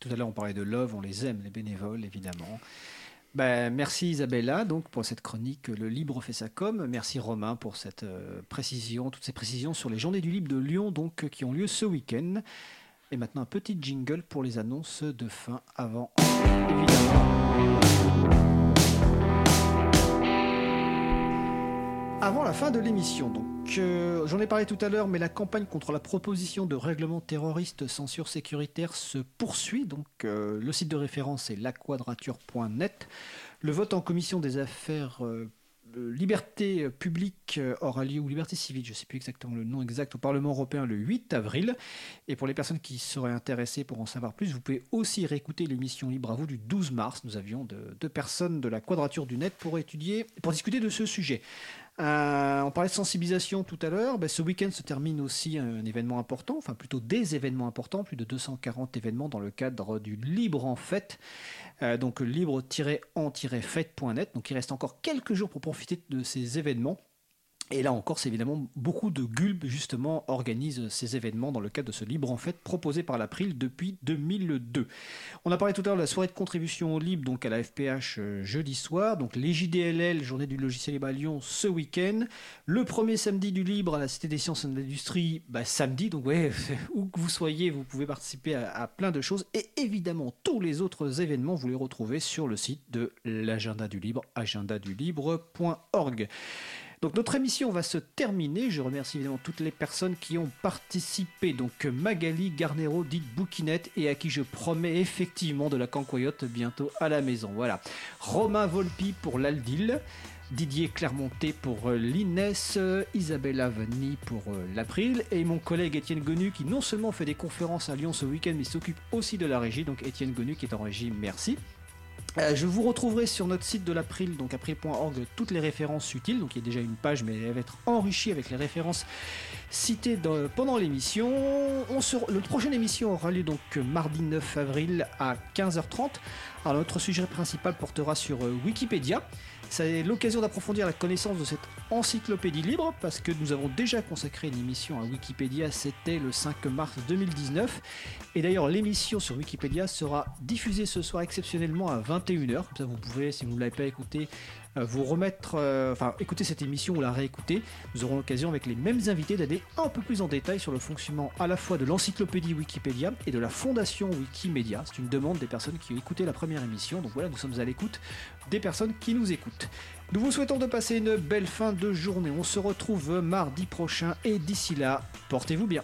Tout à l'heure, on parlait de Love, on les aime, les bénévoles, évidemment. Ben, merci Isabella donc pour cette chronique Le Libre fait sa com. Merci Romain pour cette euh, précision, toutes ces précisions sur les Journées du Libre de Lyon donc qui ont lieu ce week-end. Et maintenant un petit jingle pour les annonces de fin avant évidemment. Avant la fin de l'émission, donc euh, j'en ai parlé tout à l'heure, mais la campagne contre la proposition de règlement terroriste censure sécuritaire se poursuit. Donc euh, le site de référence est laquadrature.net. Le vote en commission des affaires euh, euh, liberté publique aura lieu ou liberté civile, je ne sais plus exactement le nom exact, au Parlement européen le 8 avril. Et pour les personnes qui seraient intéressées pour en savoir plus, vous pouvez aussi réécouter l'émission Libre à vous du 12 mars. Nous avions de- deux personnes de la Quadrature du Net pour étudier, pour discuter de ce sujet. Euh, on parlait de sensibilisation tout à l'heure. Ben, ce week-end se termine aussi un événement important, enfin plutôt des événements importants, plus de 240 événements dans le cadre du Libre en Fête. Euh, donc libre-en-fête.net. Donc il reste encore quelques jours pour profiter de ces événements. Et là encore, c'est évidemment beaucoup de GULB justement organisent ces événements dans le cadre de ce libre en fait proposé par l'April depuis 2002. On a parlé tout à l'heure de la soirée de contribution au libre donc à la FPH euh, jeudi soir, donc les JDLL, journée du logiciel libre à Lyon ce week-end, le premier samedi du libre à la Cité des sciences et de l'industrie bah, samedi, donc ouais, [LAUGHS] où que vous soyez, vous pouvez participer à, à plein de choses et évidemment tous les autres événements vous les retrouvez sur le site de l'agenda du libre, agendadulibre.org. Donc notre émission va se terminer. Je remercie évidemment toutes les personnes qui ont participé. Donc Magali Garnero, dite Bouquinette, et à qui je promets effectivement de la cancoyote bientôt à la maison. Voilà. Romain Volpi pour l'Aldil. Didier Clermonté pour euh, l'Ines, euh, Isabella Venny pour euh, l'April et mon collègue Étienne Gonu qui non seulement fait des conférences à Lyon ce week-end mais s'occupe aussi de la régie. Donc Étienne Gonu qui est en régie, merci. Euh, je vous retrouverai sur notre site de l'April, donc april.org, toutes les références utiles. Donc il y a déjà une page, mais elle va être enrichie avec les références citées pendant l'émission. Le prochaine émission aura lieu donc mardi 9 avril à 15h30. Alors notre sujet principal portera sur euh, Wikipédia. C'est l'occasion d'approfondir la connaissance de cette encyclopédie libre parce que nous avons déjà consacré une émission à Wikipédia, c'était le 5 mars 2019. Et d'ailleurs, l'émission sur Wikipédia sera diffusée ce soir exceptionnellement à 21h. Comme ça, vous pouvez, si vous ne l'avez pas écouté, vous remettre, euh, enfin, écouter cette émission ou la réécouter. Nous aurons l'occasion avec les mêmes invités d'aller un peu plus en détail sur le fonctionnement à la fois de l'encyclopédie Wikipédia et de la fondation Wikimedia. C'est une demande des personnes qui ont écouté la première émission. Donc voilà, nous sommes à l'écoute des personnes qui nous écoutent. Nous vous souhaitons de passer une belle fin de journée. On se retrouve mardi prochain et d'ici là, portez-vous bien.